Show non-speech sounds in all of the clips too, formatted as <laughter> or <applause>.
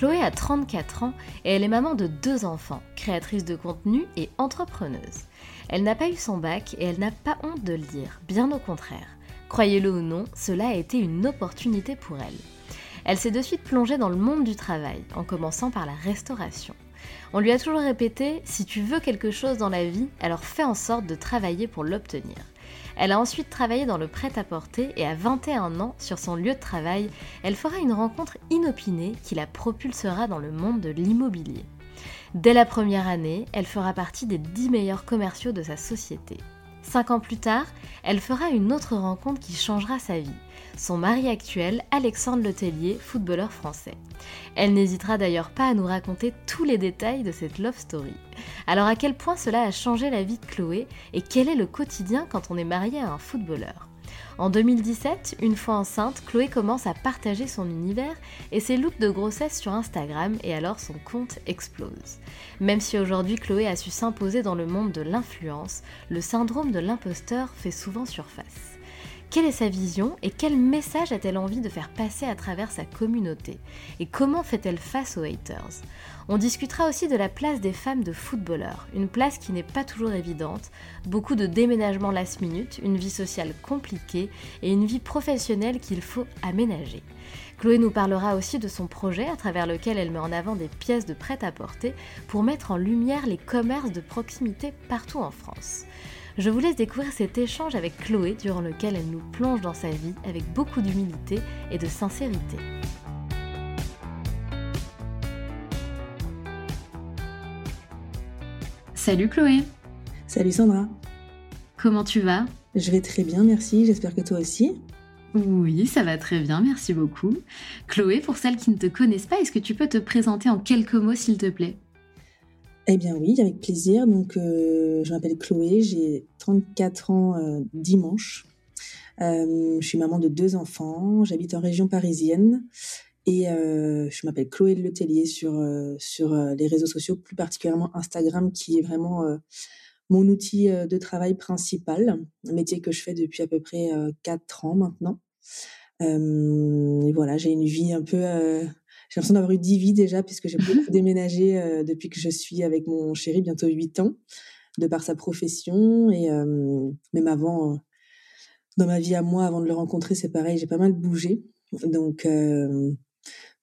Chloé a 34 ans et elle est maman de deux enfants, créatrice de contenu et entrepreneuse. Elle n'a pas eu son bac et elle n'a pas honte de le dire, bien au contraire. Croyez-le ou non, cela a été une opportunité pour elle. Elle s'est de suite plongée dans le monde du travail, en commençant par la restauration. On lui a toujours répété, si tu veux quelque chose dans la vie, alors fais en sorte de travailler pour l'obtenir. Elle a ensuite travaillé dans le prêt-à-porter et à 21 ans, sur son lieu de travail, elle fera une rencontre inopinée qui la propulsera dans le monde de l'immobilier. Dès la première année, elle fera partie des 10 meilleurs commerciaux de sa société. Cinq ans plus tard, elle fera une autre rencontre qui changera sa vie son mari actuel, Alexandre Letellier, footballeur français. Elle n'hésitera d'ailleurs pas à nous raconter tous les détails de cette love story. Alors à quel point cela a changé la vie de Chloé et quel est le quotidien quand on est marié à un footballeur? En 2017, une fois enceinte, Chloé commence à partager son univers et ses looks de grossesse sur Instagram et alors son compte explose. Même si aujourd'hui Chloé a su s'imposer dans le monde de l'influence, le syndrome de l'imposteur fait souvent surface. Quelle est sa vision et quel message a-t-elle envie de faire passer à travers sa communauté? Et comment fait-elle face aux haters? On discutera aussi de la place des femmes de footballeurs, une place qui n'est pas toujours évidente, beaucoup de déménagements last minute, une vie sociale compliquée et une vie professionnelle qu'il faut aménager. Chloé nous parlera aussi de son projet à travers lequel elle met en avant des pièces de prêt-à-porter pour mettre en lumière les commerces de proximité partout en France. Je vous laisse découvrir cet échange avec Chloé durant lequel elle nous plonge dans sa vie avec beaucoup d'humilité et de sincérité. Salut Chloé Salut Sandra Comment tu vas? Je vais très bien, merci, j'espère que toi aussi. Oui, ça va très bien, merci beaucoup. Chloé, pour celles qui ne te connaissent pas, est-ce que tu peux te présenter en quelques mots s'il te plaît? Eh bien oui, avec plaisir. Donc, euh, je m'appelle Chloé, j'ai 34 ans euh, dimanche. Euh, je suis maman de deux enfants, j'habite en région parisienne et je m'appelle Chloé Letellier sur, sur les réseaux sociaux, plus particulièrement Instagram, qui est vraiment mon outil de travail principal, un métier que je fais depuis à peu près 4 ans maintenant. et voilà, j'ai une vie un peu j'ai l'impression d'avoir eu 10 vies déjà, puisque j'ai beaucoup <laughs> déménagé euh, depuis que je suis avec mon chéri, bientôt 8 ans, de par sa profession. Et euh, même avant, euh, dans ma vie à moi, avant de le rencontrer, c'est pareil, j'ai pas mal bougé. Donc,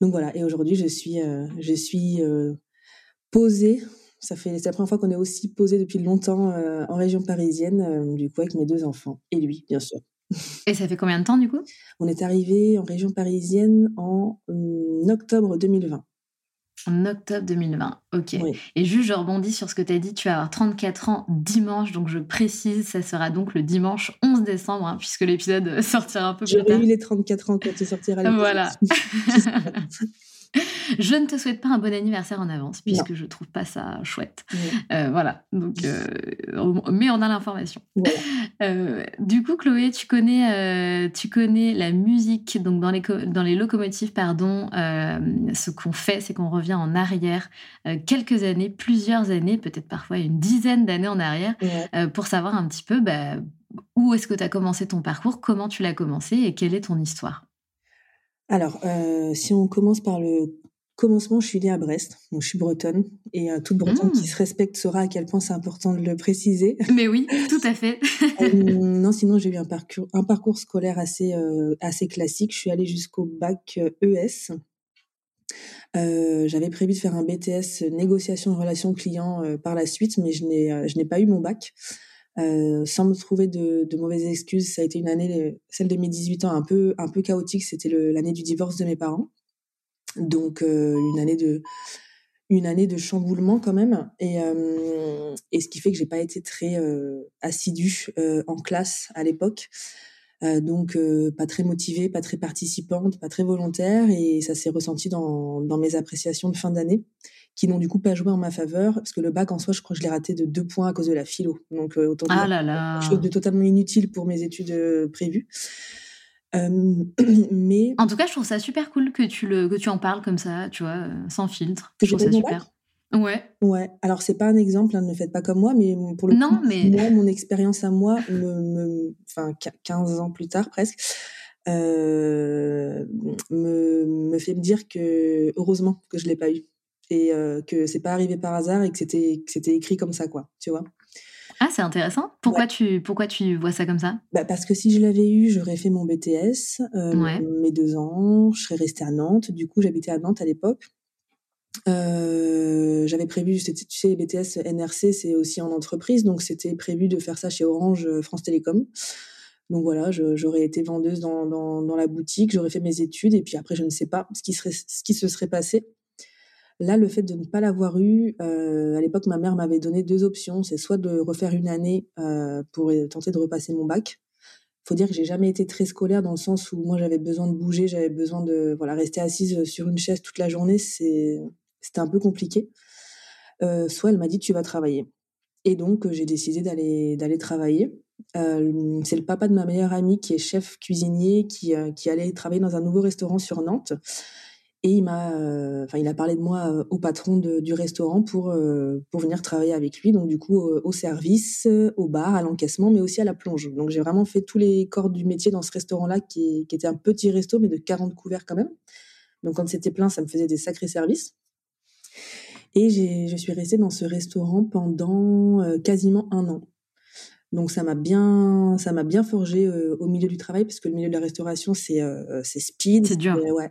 donc voilà. Et aujourd'hui, je suis, je suis posée. Ça fait, c'est la première fois qu'on est aussi posé depuis longtemps en région parisienne, du coup, avec mes deux enfants. Et lui, bien sûr. Et ça fait combien de temps du coup? On est arrivé en région parisienne en hum, octobre 2020. En octobre 2020, ok. Et juste, je rebondis sur ce que tu as dit, tu vas avoir 34 ans dimanche, donc je précise, ça sera donc le dimanche 11 décembre, hein, puisque l'épisode <laughs> sortira un peu plus tard. J'aurais eu les 34 ans quand tu sortiras Voilà. <laughs> <laughs> Je ne te souhaite pas un bon anniversaire en avance, puisque je trouve pas ça chouette. Euh, voilà. Donc, euh, mais on a l'information. <laughs> Euh, du coup, Chloé, tu connais, tu connais la musique. Donc, dans les, dans les locomotives, pardon, ce qu'on fait, c'est qu'on revient en arrière quelques années, plusieurs années, peut-être parfois une dizaine d'années en arrière, pour savoir un petit peu bah, où est-ce que tu as commencé ton parcours, comment tu l'as commencé et quelle est ton histoire. Alors, si on commence par le commencement, je suis née à Brest, donc je suis bretonne, et euh, toute bretonne qui mmh. se respecte saura à quel point c'est important de le préciser. <laughs> Mais oui, tout à fait. Euh, non, <laughs> sinon j'ai eu un parcours, un parcours scolaire assez, euh, assez classique. Je suis allée jusqu'au bac ES. E j'avais prévu de faire un BTS négociation relations clients par la suite, mais je n'ai, je n'ai pas eu mon bac. Sans me trouver de, mauvaises excuses, ça a été une année, celle de mes 18 ans, un peu, un peu chaotique. C'était l'année du divorce de mes parents. Donc euh, une année de une année de chamboulement quand même et, euh, et ce qui fait que j'ai pas été très euh, assidue en classe à l'époque donc pas très motivée pas très participante pas très volontaire et ça s'est ressenti dans, dans mes appréciations de fin d'année qui n'ont du coup pas joué en ma faveur parce que le bac en soi je crois que je l'ai raté de deux points à cause de la philo donc autant ah là là. chose de totalement inutile pour mes études prévues <clears throat> mais en tout cas, je trouve ça super cool que tu le que tu en parles comme ça, tu vois, euh, sans filtre. Je trouve ça super. Ouais. Ouais. Alors c'est pas un exemple, hein, ne faites pas comme moi, mais pour le non, mais... moi, mon expérience à moi, me, enfin 15 ans plus tard presque, euh, me, me fait me dire que heureusement que je l'ai pas eu et euh, que c'est pas arrivé par hasard et que c'était c'était écrit comme ça quoi, tu vois. Ah, c'est intéressant. Pourquoi, tu, pourquoi tu vois ça comme ça? Bah Parce que si je l'avais eu, j'aurais fait mon BTS, euh, mes deux ans, je serais restée à Nantes. Du coup, j'habitais à Nantes à l'époque. Euh, j'avais prévu, tu sais, BTS NRC, c'est aussi en entreprise, donc c'était prévu de faire ça chez Orange euh, France Télécom. Donc voilà, j'aurais été vendeuse dans, dans, dans la boutique, j'aurais fait mes études, et puis après, je ne sais pas ce qui, serait, ce qui se serait passé. Là, le fait de ne pas l'avoir eu, euh, à l'époque, ma mère m'avait donné deux options. C'est soit de refaire une année euh, pour tenter de repasser mon bac. Faut dire que j'ai jamais été très scolaire dans le sens où moi j'avais besoin de bouger, j'avais besoin de voilà rester assise sur une chaise toute la journée. C'est c'était un peu compliqué. Euh, soit elle m'a dit tu vas travailler. Et donc j'ai décidé d'aller d'aller travailler. Euh, c'est le papa de ma meilleure amie qui est chef cuisinier qui euh, qui allait travailler dans un nouveau restaurant sur Nantes. Et il m'a, euh, enfin, il a parlé de moi euh, au patron du restaurant pour euh, pour venir travailler avec lui. Donc du coup, au service, au bar, à l'encaissement, mais aussi à la plonge. Donc j'ai vraiment fait tous les corps du métier dans ce restaurant-là, qui, qui était un petit resto, mais de 40 couverts quand même. Donc quand c'était plein, ça me faisait des sacrés services. Et j'ai, je suis restée dans ce restaurant pendant quasiment un an. Donc ça m'a bien, ça m'a bien forgé au milieu du travail parce que le milieu de la restauration c'est c'est speed, c'est dur. ouais.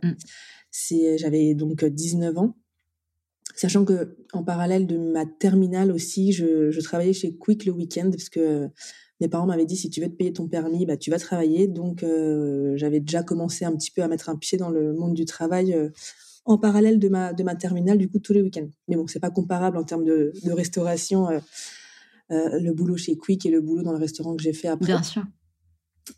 Mmh j'avais donc 19 ans. Sachant que en parallèle de ma terminale aussi, je, travaillais chez Quick le week-end parce que mes parents m'avaient dit si tu veux te payer ton permis, bah tu vas travailler. Donc euh, j'avais déjà commencé un petit peu à mettre un pied dans le monde du travail euh, en parallèle de ma de ma terminale du coup tous les week-ends. Mais bon, c'est pas comparable en termes de, restauration. Euh, le boulot chez Quick et le boulot dans le restaurant que j'ai fait après. Bien sûr.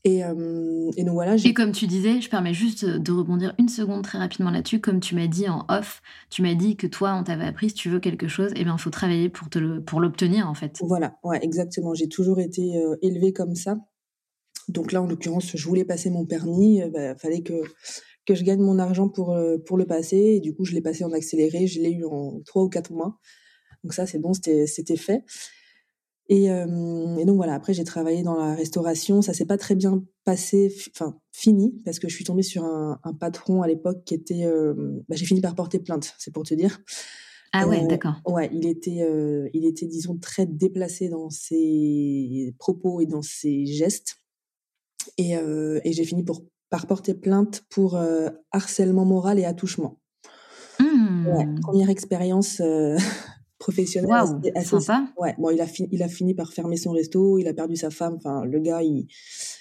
Et, euh, et, donc voilà. Et comme tu disais, je permets juste de rebondir une seconde très rapidement là-dessus. Comme tu m'as dit en off, tu m'as dit que toi, on t'avait appris si tu veux quelque chose, eh bien, il faut travailler pour te le, pour l'obtenir en fait. Voilà, ouais, exactement. J'ai toujours été euh, élevée comme ça. Donc là, en l'occurrence, je voulais passer mon permis. Il euh, bah, fallait que que je gagne mon argent pour pour le passer. Et du coup, je l'ai passé en accéléré. Je l'ai eu en trois ou quatre mois. Donc ça, c'est bon, c'était c'était fait. Et, euh, et, donc voilà, après j'ai travaillé dans la restauration, ça s'est pas très bien passé, enfin fini, parce que je suis tombée sur un, un patron à l'époque qui était, euh, bah, j'ai fini par porter plainte, c'est pour te dire. Ah ouais, euh, d'accord. Ouais, il était, il était disons très déplacé dans ses propos et dans ses gestes, et, et j'ai fini pour par porter plainte pour harcèlement moral et attouchement. Mmh. Ouais, première expérience <laughs> professionnel wow, assez, sympa. Ouais, bon, il a, fini, il a fini par fermer son resto, il a perdu sa femme. Enfin, le gars, il,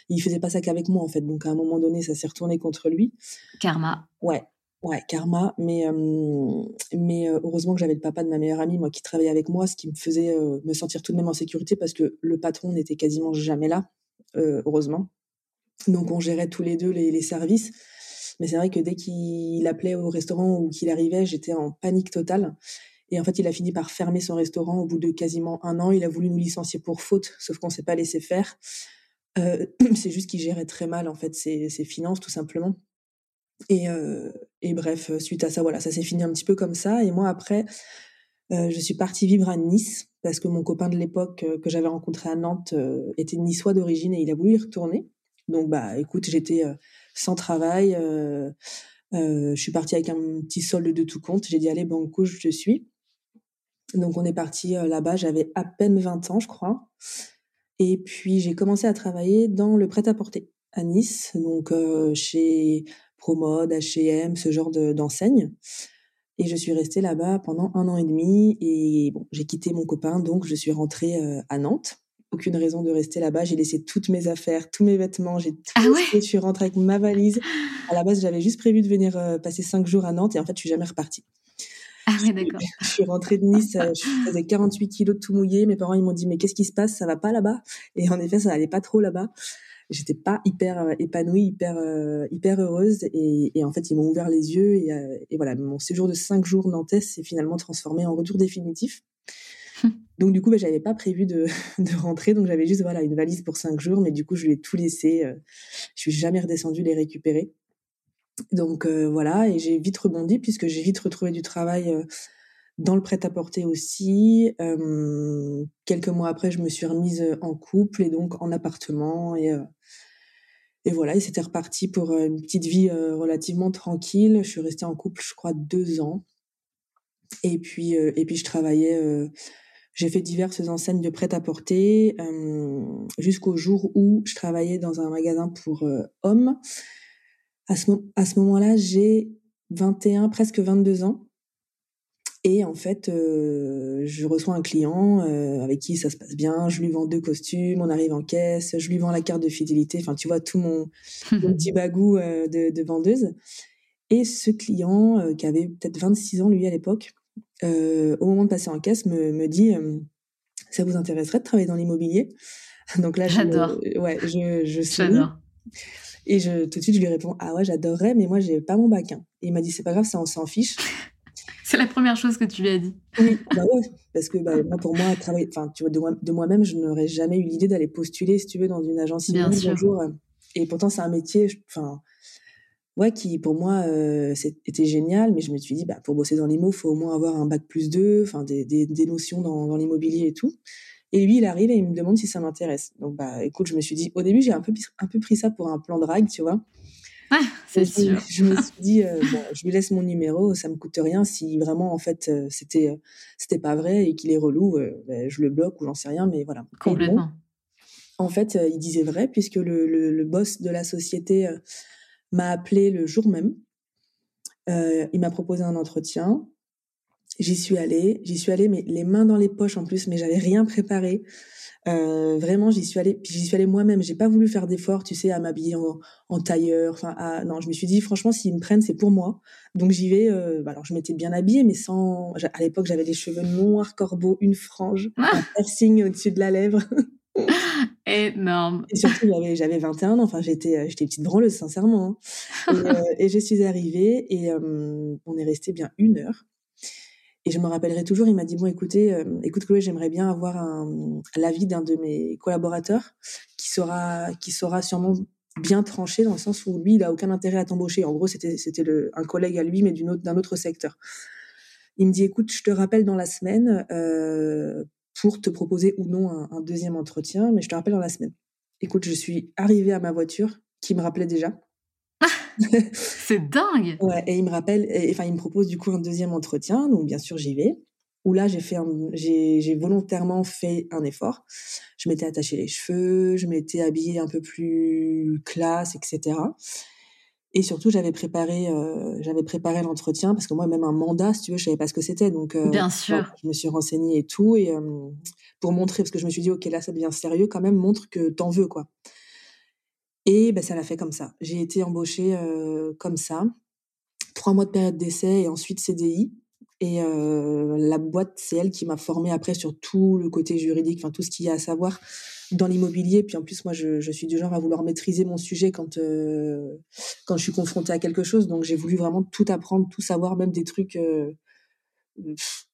il faisait pas ça qu'avec moi, en fait. Donc, à un moment donné, ça s'est retourné contre lui. Karma. Ouais, ouais, karma. Mais, euh, mais euh, heureusement que j'avais le papa de ma meilleure amie, moi, qui travaillait avec moi, ce qui me faisait euh, me sentir tout de même en sécurité parce que le patron n'était quasiment jamais là, heureusement. Donc, on gérait tous les deux les, les services. Mais c'est vrai que dès qu'il appelait au restaurant ou qu'il arrivait, j'étais en panique totale. Et en fait, il a fini par fermer son restaurant au bout de quasiment un an. Il a voulu nous licencier pour faute, sauf qu'on s'est pas laissé faire. Euh, <clears throat> c'est juste qu'il gérait très mal en fait ses, finances, tout simplement. Et, euh, et, bref, suite à ça, voilà, ça s'est fini un petit peu comme ça. Et moi, après, euh, je suis partie vivre à Nice parce que mon copain de l'époque que j'avais rencontré à Nantes était niçois d'origine et il a voulu y retourner. Donc, bah, écoute, j'étais sans travail. je suis partie avec un petit solde de tout compte. J'ai dit, allez, banco, je te suis. Donc, on est parti là-bas. J'avais à peine 20 ans, je crois. Et puis, j'ai commencé à travailler dans le prêt-à-porter à Nice, donc chez Promode, H&M, ce genre d'enseigne. et je suis restée là-bas pendant un an et demi. Et bon, j'ai quitté mon copain, donc je suis rentrée euh, à Nantes. Aucune raison de rester là-bas. J'ai laissé toutes mes affaires, tous mes vêtements. J'ai tout ah ouais Je suis rentrée avec ma valise. À la base, j'avais juste prévu de venir euh, passer cinq jours à Nantes. Et en fait, je suis jamais repartie. Ah ouais, d'accord. Je suis rentrée de Nice, euh, je faisais 48 kilos de tout mouillé. Mes parents, ils m'ont dit, mais qu'est-ce qui se passe? Ça va pas là-bas? Et en effet, ça allait pas trop là-bas j'étais pas hyper euh, épanouie, hyper euh, hyper heureuse et, et, en fait ils m'ont ouvert les yeux et, euh, et, voilà mon séjour de cinq jours nantais s'est finalement transformé en retour définitif. <laughs> donc du coup bah, j'avais pas prévu de, <laughs> de rentrer donc j'avais juste voilà une valise pour cinq jours mais du coup je l'ai tout laissé, je suis jamais redescendue les récupérer. Donc voilà et j'ai vite rebondi puisque j'ai vite retrouvé du travail dans le prêt-à-porter aussi. Euh, quelques mois après, je me suis remise en couple et donc en appartement. Et, euh, et voilà, et c'était reparti pour une petite vie euh, relativement tranquille. Je suis restée en couple, je crois, deux ans. Et puis, euh, et puis je travaillais. Euh, j'ai fait diverses enseignes de prêt-à-porter jusqu'au jour où je travaillais dans un magasin pour hommes. À ce, à ce moment-là, j'ai 21, presque 22 ans. Et en fait, euh, je reçois un client euh, avec qui ça se passe bien. Je lui vends deux costumes, on arrive en caisse, je lui vends la carte de fidélité. Enfin, tu vois tout mon, <laughs> mon petit bagou euh, de, de, vendeuse. Et ce client, qui avait peut-être 26 ans lui à l'époque, au moment de passer en caisse, me, me dit "Ça vous intéresserait de travailler dans l'immobilier? Donc là, j'adore. ouais, je, je J'adore. Et je, tout de suite, je lui réponds Ah ouais, j'adorerais, mais moi, j'ai pas mon bac. Hein. Et il m'a dit C'est pas grave, ça, on s'en fiche. C'est la première chose que tu lui as dit. Oui, bah ouais, parce que bah, moi, pour moi, travailler, enfin, tu vois, de, moi, de moi-même, je n'aurais jamais eu l'idée d'aller postuler, si tu veux, dans une agence Bien sûr. Et pourtant, c'est un métier, enfin, ouais, qui pour moi euh, était génial, mais je me suis dit, bah, pour bosser dans l'IMO, faut au moins avoir un bac plus 2, enfin, des, des, des, notions dans, dans l'immobilier et tout. Et lui, il arrive et il me demande si ça m'intéresse. Donc, bah, écoute, je me suis dit, au début, j'ai un peu, un peu pris ça pour un plan de drague, tu vois. Ah, c'est sûr. Je, me suis dit, euh, bon, je lui laisse mon numéro, ça me coûte rien. Si vraiment, en fait, euh, c'était, euh, c'était pas vrai et qu'il est relou, ben, je le bloque ou j'en sais rien, mais voilà. Complètement. Bon, en fait, il disait vrai puisque le, le, le boss de la société m'a appelé le jour même. il m'a proposé un entretien. J'y suis allée, j'y suis allée, mais les mains dans les poches en plus, mais j'avais rien préparé. Euh, vraiment, j'y suis allée, puis j'y suis allée moi-même. J'ai pas voulu faire d'efforts, tu sais, à m'habiller en, en, tailleur. Enfin, à... non, je me suis dit, franchement, s'ils me prennent, c'est pour moi. Donc j'y vais. Euh... alors, je m'étais bien habillée, mais sans. À l'époque, j'avais les cheveux noirs, corbeaux, une frange, ah <laughs> un piercing au-dessus de la lèvre. <laughs> Énorme. Et surtout, j'avais, j'avais 21 ans. Enfin, j'étais, euh, j'étais petite branleuse, sincèrement. Hein. Et, euh, et, je suis arrivée et euh, on est resté bien une heure. Et je me rappellerai toujours, il m'a dit bon, écoutez, euh, écoute Chloé, j'aimerais bien avoir l'avis d'un de mes collaborateurs qui sera, qui sera sûrement bien tranché dans le sens où lui, il a aucun intérêt à t'embaucher. En gros, c'était, c'était un collègue à lui, mais d'une autre, d'un autre secteur. Il me dit écoute, je te rappelle dans la semaine euh, pour te proposer ou non un, un deuxième entretien, mais je te rappelle dans la semaine. Écoute, je suis arrivée à ma voiture, qui me rappelait déjà. C'est dingue. <laughs> Ouais, et il me rappelle, et, enfin, il me propose du coup un deuxième entretien, donc bien sûr j'y vais. Où là, j'ai fait, j'ai volontairement fait un effort. Je m'étais attaché les cheveux, je m'étais habillée un peu plus classe, etc. Et surtout, j'avais préparé, euh, j'avais préparé l'entretien parce que moi, même un mandat, si tu veux, je savais pas ce que c'était. Donc, euh, bien sûr, je me suis renseignée et tout, et euh, pour montrer, parce que je me suis dit, ok, là, ça devient sérieux, quand même, montre que t'en veux, quoi. Et ben, ça l'a fait comme ça. J'ai été embauchée comme ça. Trois mois de période d'essai et ensuite CDI. Et la boîte, c'est elle qui m'a formée après sur tout le côté juridique, enfin tout ce qu'il y a à savoir dans l'immobilier. Puis en plus, moi, je, suis du genre à vouloir maîtriser mon sujet quand quand je suis confrontée à quelque chose. Donc j'ai voulu vraiment tout apprendre, tout savoir, même des trucs,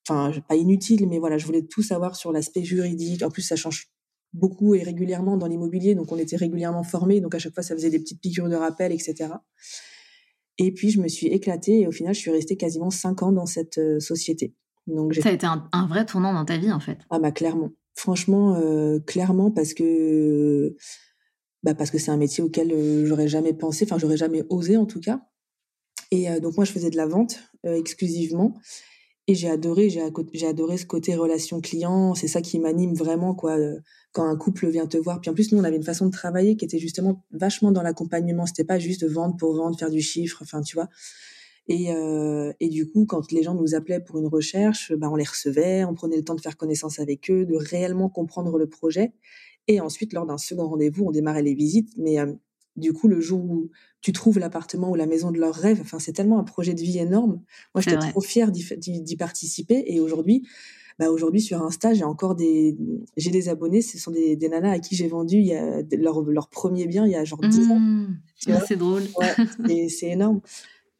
enfin pas inutiles, mais voilà, je voulais tout savoir sur l'aspect juridique. En plus, ça change beaucoup et régulièrement dans l'immobilier, donc on était régulièrement formés. Donc à chaque fois, ça faisait des petites piqûres de rappel, etc. Et puis je me suis éclatée et au final, je suis restée quasiment cinq ans dans cette euh, société. Donc ça a été un, un, vrai tournant dans ta vie en fait. Ah bah clairement. Franchement, euh, clairement, parce que bah parce que c'est un métier auquel euh, j'aurais jamais pensé, enfin j'aurais jamais osé en tout cas. Et donc moi, je faisais de la vente exclusivement, et j'ai adoré, j'ai adoré ce côté relation client. C'est ça qui m'anime vraiment, quoi. Quand un couple vient te voir, puis en plus nous, on avait une façon de travailler qui était justement vachement dans l'accompagnement. C'était pas juste vendre pour vendre, faire du chiffre, enfin tu vois. Et, euh, et du coup, quand les gens nous appelaient pour une recherche, bah, on les recevait, on prenait le temps de faire connaissance avec eux, de réellement comprendre le projet. Et ensuite, lors d'un second rendez-vous, on démarrait les visites. Mais euh, du coup, le jour où tu trouves l'appartement ou la maison de leurs rêves, enfin, c'est tellement un projet de vie énorme. Moi, j'étais trop fière d'y participer. Et aujourd'hui, bah aujourd'hui sur Insta, j'ai encore des, j'ai des abonnés. Ce sont des, des nanas à qui j'ai vendu il y a leur, leur premier bien il y a genre 10 ans. Mmh. c'est drôle. Ouais, <laughs> c'est énorme.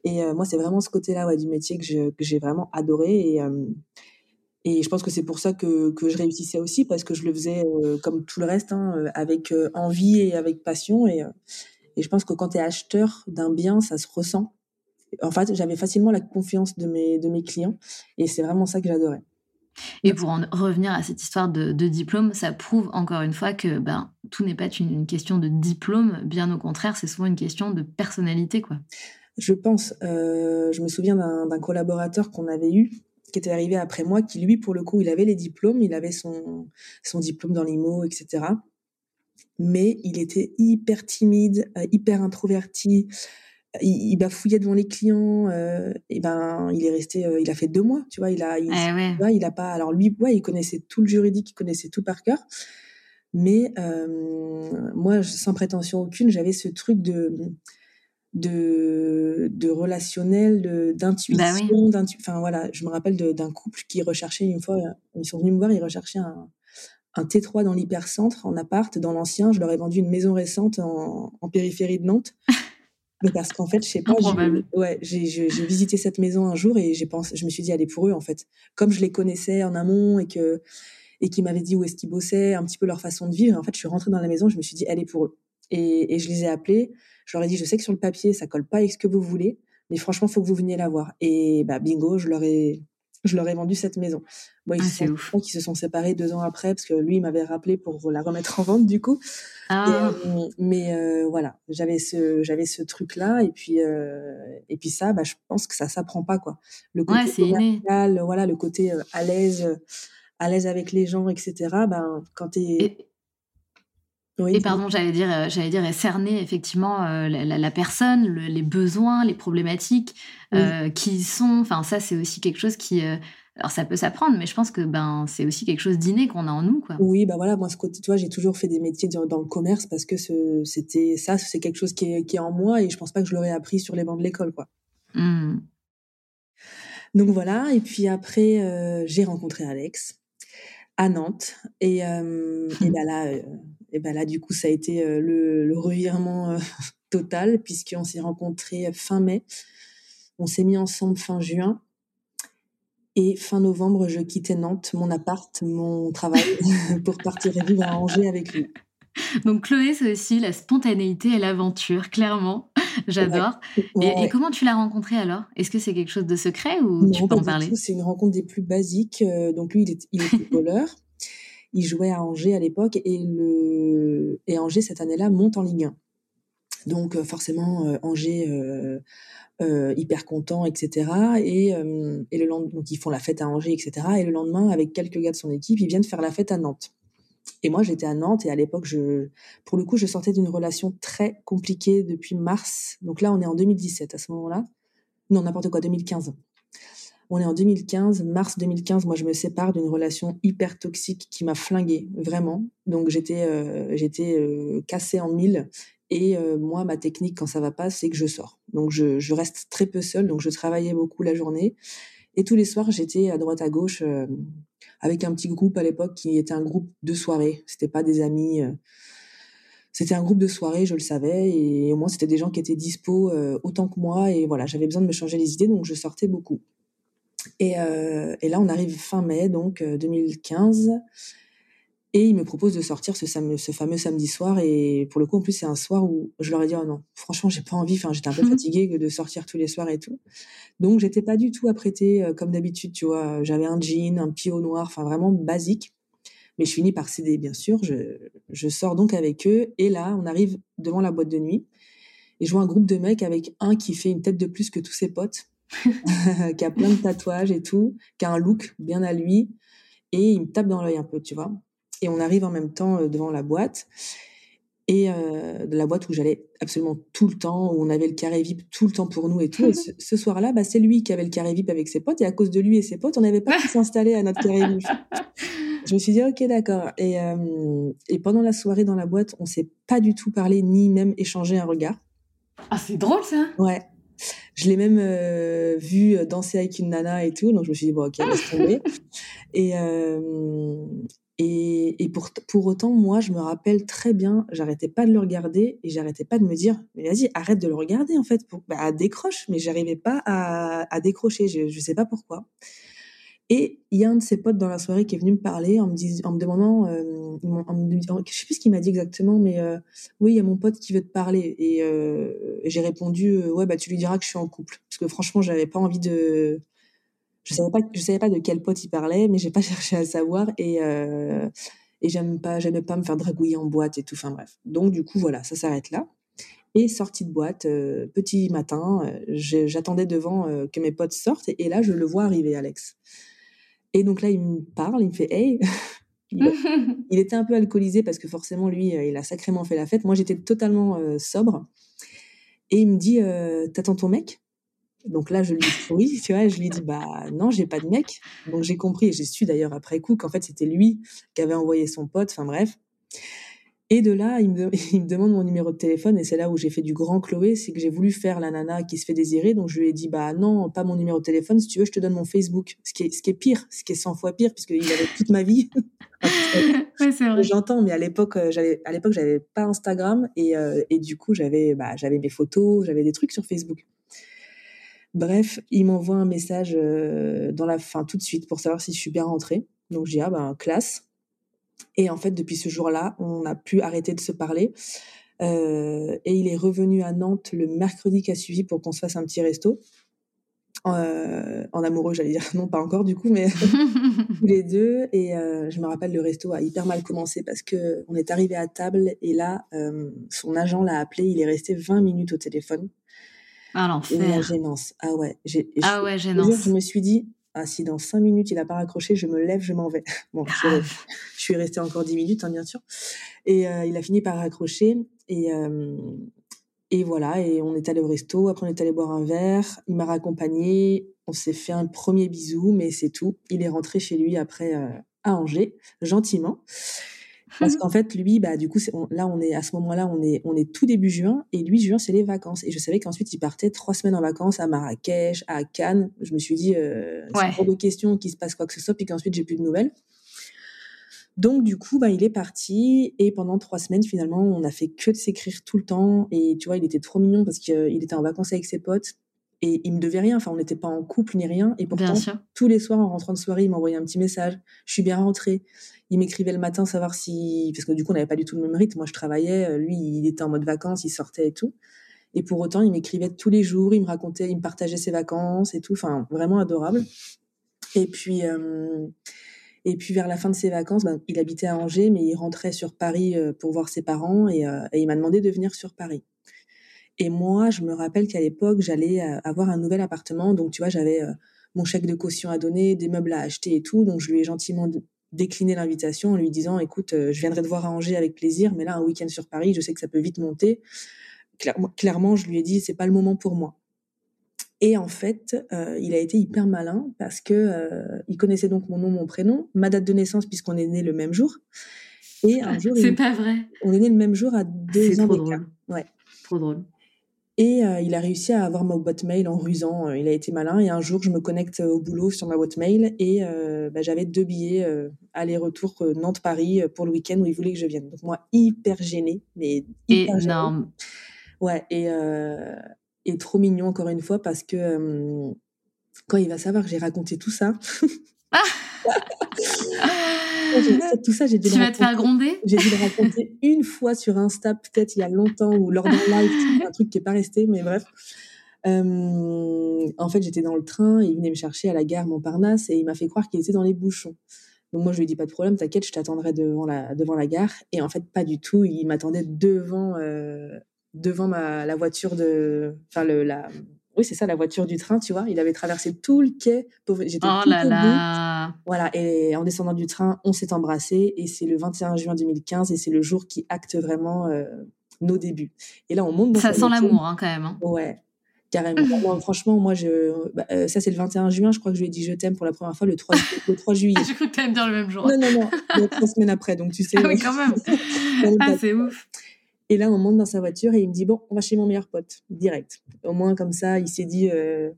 Et euh, moi, c'est vraiment ce côté-là ouais, du métier que j'ai vraiment adoré. Et, euh, et je pense que c'est pour ça que, que, je réussissais aussi, parce que je le faisais euh, comme tout le reste, hein, avec envie et avec passion. Et, et je pense que quand tu es acheteur d'un bien, ça se ressent. En fait, j'avais facilement la confiance de mes, de mes clients. Et c'est vraiment ça que j'adorais. Et pour en revenir à cette histoire de, de, diplôme, ça prouve encore une fois que ben, tout n'est pas une, une, question de diplôme, bien au contraire, c'est souvent une question de personnalité. quoi. Je pense, euh, je me souviens d'un collaborateur qu'on avait eu, qui était arrivé après moi, qui lui, pour le coup, il avait les diplômes, il avait son, son diplôme dans l'IMO, etc. Mais il était hyper timide, euh, hyper introverti, il, bafouillait devant les clients. Euh, et ben, il est resté, euh, il a fait deux mois, tu vois. Il a, il, il a pas. Alors lui, ouais, il connaissait tout le juridique, il connaissait tout par cœur. Mais euh, moi, sans prétention aucune, j'avais ce truc de de, de relationnel, d'intuition, bah enfin voilà, je me rappelle d'un couple qui recherchait une fois, ils sont venus me voir, ils recherchaient un, un T3 dans l'hypercentre, en appart, dans l'ancien, je leur ai vendu une maison récente en, en périphérie de Nantes. <laughs> Mais parce qu'en fait, je sais pas, ouais, j'ai visité cette maison un jour et j'ai pensé, je me suis dit, est pour eux en fait. Comme je les connaissais en amont et que et qui m'avaient dit où est-ce qu'ils bossaient, un petit peu leur façon de vivre. en fait, je suis rentrée dans la maison, je me suis dit, est pour eux. Et, et je les ai appelés. Je leur ai dit, je sais que sur le papier, ça colle pas avec ce que vous voulez, mais franchement, faut que vous veniez la voir. Et bah, bingo, je leur ai, je leur ai vendu cette maison. Bon, ils, ah, se sont, ils se sont séparés deux ans après parce que lui, il m'avait rappelé pour la remettre en vente du coup. Ah. Euh, mais euh, voilà, j'avais ce, j'avais ce truc-là et puis euh, et puis ça, bah, je pense que ça s'apprend pas quoi. Le côté ouais, voilà, le côté à l'aise, à l'aise avec les gens, etc. Ben quand t'es et pardon, j'allais dire, euh, j'allais dire, cerner effectivement euh, la, personne, les besoins, les problématiques euh, qui sont. Enfin, ça, c'est aussi quelque chose qui. alors, ça peut s'apprendre, mais je pense que ben, c'est aussi quelque chose d'inné qu'on a en nous, quoi. Oui, bah voilà, moi, ce côté, tu vois, j'ai toujours fait des métiers dans, le commerce parce que c'était ça, c'est quelque chose qui est, qui est, en moi et je pense pas que je l'aurais appris sur les bancs de l'école, quoi. Mmh. Donc voilà, et puis après, j'ai rencontré Alex à Nantes et, et bah là et ben là, du coup, ça a été euh, le, le revirement euh, <laughs> total, puisqu'on s'est rencontrés fin mai. On s'est mis ensemble fin juin. Et fin novembre, je quittais Nantes, mon appart, mon travail, <laughs> pour partir vivre à Angers avec lui. Donc Chloé, c'est aussi la spontanéité et l'aventure, clairement. <laughs> J'adore. Et, comment tu l'as rencontré alors? Est-ce que c'est quelque chose de secret ou tu peux en parler? C'est une rencontre des plus basiques. Euh, donc lui, il, est, il était voleur il jouait à Angers à l'époque et le et Angers cette année-là monte en Ligue 1. Donc euh, forcément euh, Angers euh, hyper content, etc. Et, et le lendemain, donc ils font la fête à Angers, etc. Et le lendemain, avec quelques gars de son équipe, ils viennent faire la fête à Nantes. Et moi, j'étais à Nantes et à l'époque, je, pour le coup, je sortais d'une relation très compliquée depuis mars. Donc là, on est en 2017 à ce moment-là. Non, n'importe quoi, 2015. On est en 2015, mars 2015. Moi, je me sépare d'une relation hyper toxique qui m'a flinguée, vraiment. Donc, j'étais, euh, j'étais euh, cassée en mille. Et euh, moi, ma technique quand ça va pas, c'est que je sors. Donc, je, je, reste très peu seule. Donc, je travaillais beaucoup la journée. Et tous les soirs, j'étais à droite à gauche avec un petit groupe à l'époque qui était un groupe de soirée. C'était pas des amis. c'était un groupe de soirée, je le savais, et au moins c'était des gens qui étaient dispo autant que moi. Et voilà, j'avais besoin de me changer les idées, donc je sortais beaucoup. Et, et là, on arrive fin mai, donc 2015. Et ils me proposent de sortir ce, ce, fameux samedi soir. Et pour le coup, en plus, c'est un soir où je leur ai dit, oh non, franchement, j'ai pas envie. Enfin, j'étais un peu <laughs> fatiguée de sortir tous les soirs et tout. Donc, j'étais pas du tout apprêtée euh, comme d'habitude, tu vois. J'avais un jean, un pio noir, enfin, vraiment basique. Mais je finis par céder, bien sûr. Je, je sors donc avec eux. Et là, on arrive devant la boîte de nuit. Et je vois un groupe de mecs avec un qui fait une tête de plus que tous ses potes, <laughs> qui a plein de tatouages et tout, qui a un look bien à lui. Et il me tape dans l'œil un peu, tu vois. Et on arrive en même temps euh, devant la boîte. Et euh, de la boîte où j'allais absolument tout le temps, où on avait le carré VIP tout le temps pour nous et tout. Et ce, <laughs> soir-là, bah, c'est lui qui avait le carré VIP avec ses potes. Et à cause de lui et ses potes, on n'avait pas pu s'installer à notre carré VIP. <laughs> Je me suis dit, ok, d'accord. Et, euh, et pendant la soirée dans la boîte, on s'est pas du tout parlé, ni même échangé un regard. Ah, c'est drôle ça Ouais. Je l'ai même euh, vu danser avec une nana et tout, donc je me suis dit, bon, ok, laisse tomber. <laughs> et, euh, et, et pour, pour autant, moi, je me rappelle très bien, j'arrêtais pas de le regarder et j'arrêtais pas de me dire, mais vas-y, arrête de le regarder en fait, pour, bah, décroche, mais j'arrivais pas à, à décrocher, je, je sais pas pourquoi. Et il y a un de ses potes dans la soirée qui est venu me parler en me, dis, en me demandant, euh, en je sais plus ce qu'il m'a dit exactement, mais euh, oui, il y a mon pote qui veut te parler. Et, euh, j'ai répondu, euh, ouais, bah tu lui diras que je suis en couple, parce que franchement, j'avais pas envie de, je savais savais pas de quel pote il parlait, mais j'ai pas <laughs> cherché à savoir et et j'aime pas, pas me faire dragouiller en boîte et tout. Enfin bref. Donc du coup voilà, ça s'arrête là. Et sortie de boîte, petit matin, j'attendais devant que mes potes sortent et, là je le vois arriver, Alex. Et donc là il me parle, il me fait hey. <laughs> il, <laughs> il, était un peu alcoolisé parce que forcément lui il a sacrément fait la fête. Moi j'étais totalement sobre. Et il me dit t'attends ton mec? Donc là, je lui dis oui, tu vois, je lui dis bah non, j'ai pas de mec. Donc j'ai compris et j'ai su d'ailleurs après coup qu'en fait c'était lui qui avait envoyé son pote. Enfin bref. Et de là, il me, <laughs> il me demande mon numéro de téléphone et c'est là où j'ai fait du grand Chloé, c'est que j'ai voulu faire la nana qui se fait désirer. Donc je lui ai dit bah non, pas mon numéro de téléphone. Si tu veux, je te donne mon Facebook. Ce qui est, ce qui est pire, ce qui est 100 fois pire puisqu'il avait toute ma vie. <laughs> <laughs> ouais. J'entends, mais à l'époque, euh, j'avais, à l'époque, j'avais pas Instagram et, euh, et du coup, j'avais, bah, j'avais mes photos, j'avais des trucs sur Facebook. Bref, il m'envoie un message euh, dans la fin tout de suite pour savoir si je suis bien rentrée. Donc j'ai ah ben classe. Et en fait depuis ce jour-là, on n'a plus arrêté de se parler. Euh, et il est revenu à Nantes le mercredi qui a suivi pour qu'on se fasse un petit resto. Euh, en amoureux, j'allais dire <laughs> non, pas encore du coup, mais <laughs> tous les deux. Et euh, je me rappelle le resto a hyper mal commencé parce que on est arrivé à table et là, son agent l'a appelé. Il est resté 20 minutes au téléphone. Ah, l'enfer. La gênance. Ah ouais. Ah ouais, gênance. Je me suis dit, ah, si dans cinq minutes il a pas raccroché, je me lève, je m'en vais. <laughs> Bon, je, suis restée encore dix minutes, hein, bien sûr. Et euh, il a fini par raccrocher. Et, euh, et voilà, et on est allé au resto. Après, on est allé boire un verre. Il m'a raccompagné. On s'est fait un premier bisou, mais c'est tout. Il est rentré chez lui après euh, à Angers, gentiment. Parce qu'en fait, lui, bah, du coup, là, on est à ce moment-là, on est, on est tout début juin, et lui, juin, c'est les vacances. Et je savais qu'ensuite, il partait trois semaines en vacances à Marrakech, à Cannes. Je me suis dit, euh, c'est de question qu'il se passe quoi que ce soit, puis qu'ensuite, j'ai plus de nouvelles. Donc, du coup, bah, il est parti, et pendant trois semaines, finalement, on a fait que de s'écrire tout le temps. Et tu vois, il était trop mignon parce qu'il était en vacances avec ses potes. Et il me devait rien, enfin on n'était pas en couple ni rien, et pourtant tous les soirs en rentrant de soirée, il m'envoyait un petit message. Je suis bien rentrée. Il m'écrivait le matin savoir si parce que du coup on n'avait pas du tout le même rythme. Moi je travaillais. Euh, lui il était en mode vacances il sortait et tout. Et pour autant il m'écrivait tous les jours. Il me racontait il me partageait ses vacances et tout. Enfin vraiment adorable. Et puis euh, et puis vers la fin de ses vacances ben, il habitait à Angers mais il rentrait sur Paris euh, pour voir ses parents. Et, et il m'a demandé de venir sur Paris et moi je me rappelle qu'à l'époque j'allais avoir un nouvel appartement donc tu vois j'avais mon chèque de caution à donner, des meubles à acheter et tout. Donc, je lui ai gentiment décliner l'invitation en lui disant écoute, euh, je viendrai te voir à Angers avec plaisir, mais là un week-end sur Paris, je sais que ça peut vite monter. clairement, je lui ai dit c'est pas le moment pour moi. Et en fait, euh, il a été hyper malin parce que euh, il connaissait donc mon nom, mon prénom, ma date de naissance puisqu'on est né le même jour. Et un jour, c'est pas vrai. On est né le même jour à deux ans d'écart. Ouais. Trop drôle. Et euh, il a réussi à avoir ma boîte mail en rusant. Euh, il a été malin. Et un jour, je me connecte au boulot sur ma boîte mail et euh, bah, j'avais deux billets aller-retour Nantes-Paris pour le week-end où il voulait que je vienne. Donc moi, hyper gênée, mais hyper énorme. Ouais, et, et trop mignon encore une fois parce que quand il va savoir que j'ai raconté tout ça. Ah <laughs> tout ça, j'ai dû Tu vas te faire gronder J'ai dû le raconter <laughs> une fois sur Insta, peut-être il y a longtemps, ou lors d'un live, <laughs> un truc qui n'est pas resté, mais bref. Euh, en fait, j'étais dans le train, il venait me chercher à la gare Montparnasse et il m'a fait croire qu'il était dans les bouchons. Donc moi, je lui ai dit pas de problème, t'inquiète, je t'attendrai devant la, devant la gare. Et en fait, pas du tout. Il m'attendait devant, euh, devant ma, la voiture de, enfin le, la, oui, c'est ça, la voiture du train, tu vois. Il avait traversé tout le quai. J'étais oh là là. Voilà. Et en descendant du train, on s'est embrassé. Et c'est le 21 juin 2015. Et c'est le jour qui acte vraiment euh, nos débuts. Et là, on monte. ça sent l'amour, hein, quand même. Hein. Ouais. Carrément. franchement, moi, je, bah, euh, ça, c'est le 21 juin. Je crois que je lui ai dit je t'aime pour la première fois le 3, le 3 <laughs> juillet. J'ai cru que me dire le même jour. Non, non, non. trois semaines après. Donc, tu sais. Ah oui, quand même. <laughs> ah, c'est ouf. Et là, on monte dans sa voiture et il me dit Bon, on va chez mon meilleur pote, direct. Au moins, comme ça, il s'est dit euh,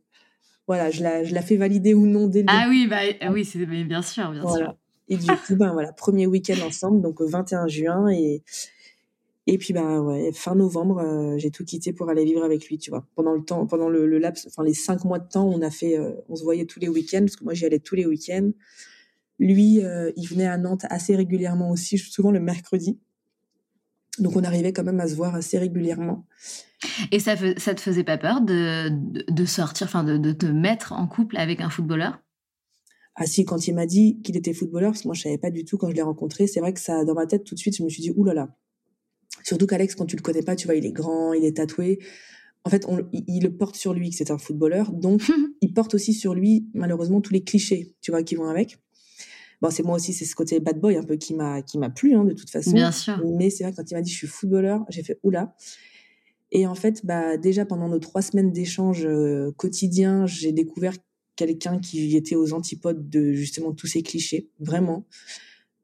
Voilà, je la, je la fais valider ou non dès le Ah oui, bah, ah oui c'est bien sûr, bien sûr. Et du coup, ben voilà, premier week-end ensemble, donc au 21 juin. Et, et puis, ben ouais, fin novembre, euh, j'ai tout quitté pour aller vivre avec lui, tu vois. Pendant le temps, pendant le, laps, enfin les cinq mois de temps, on a fait, euh, on se voyait tous les week-ends, parce que moi, j'y allais tous les week-ends. Lui, il venait à Nantes assez régulièrement aussi, souvent le mercredi. Donc on arrivait quand même à se voir assez régulièrement. Et ça, ça te faisait pas peur de, de, sortir, enfin de, de, te mettre en couple avec un footballeur? Ah si, quand il m'a dit qu'il était footballeur, parce que moi je savais pas du tout quand je l'ai rencontré, c'est vrai que ça, dans ma tête tout de suite, je me suis dit oulala. Surtout qu'Alex, quand tu le connais pas, tu vois, il est grand, il est tatoué. En fait, on, il, le porte sur lui que c'est un footballeur, donc <laughs> il porte aussi sur lui malheureusement tous les clichés, tu vois, qui vont avec. Bon, c'est moi aussi, c'est ce côté bad boy un peu qui m'a qui m'a plu hein, de toute façon. Bien sûr. Mais c'est vrai quand il m'a dit je suis footballeur, j'ai fait oula. Et en fait, bah déjà pendant nos trois semaines d'échange euh, quotidien, j'ai découvert quelqu'un qui était aux antipodes de justement tous ces clichés, vraiment.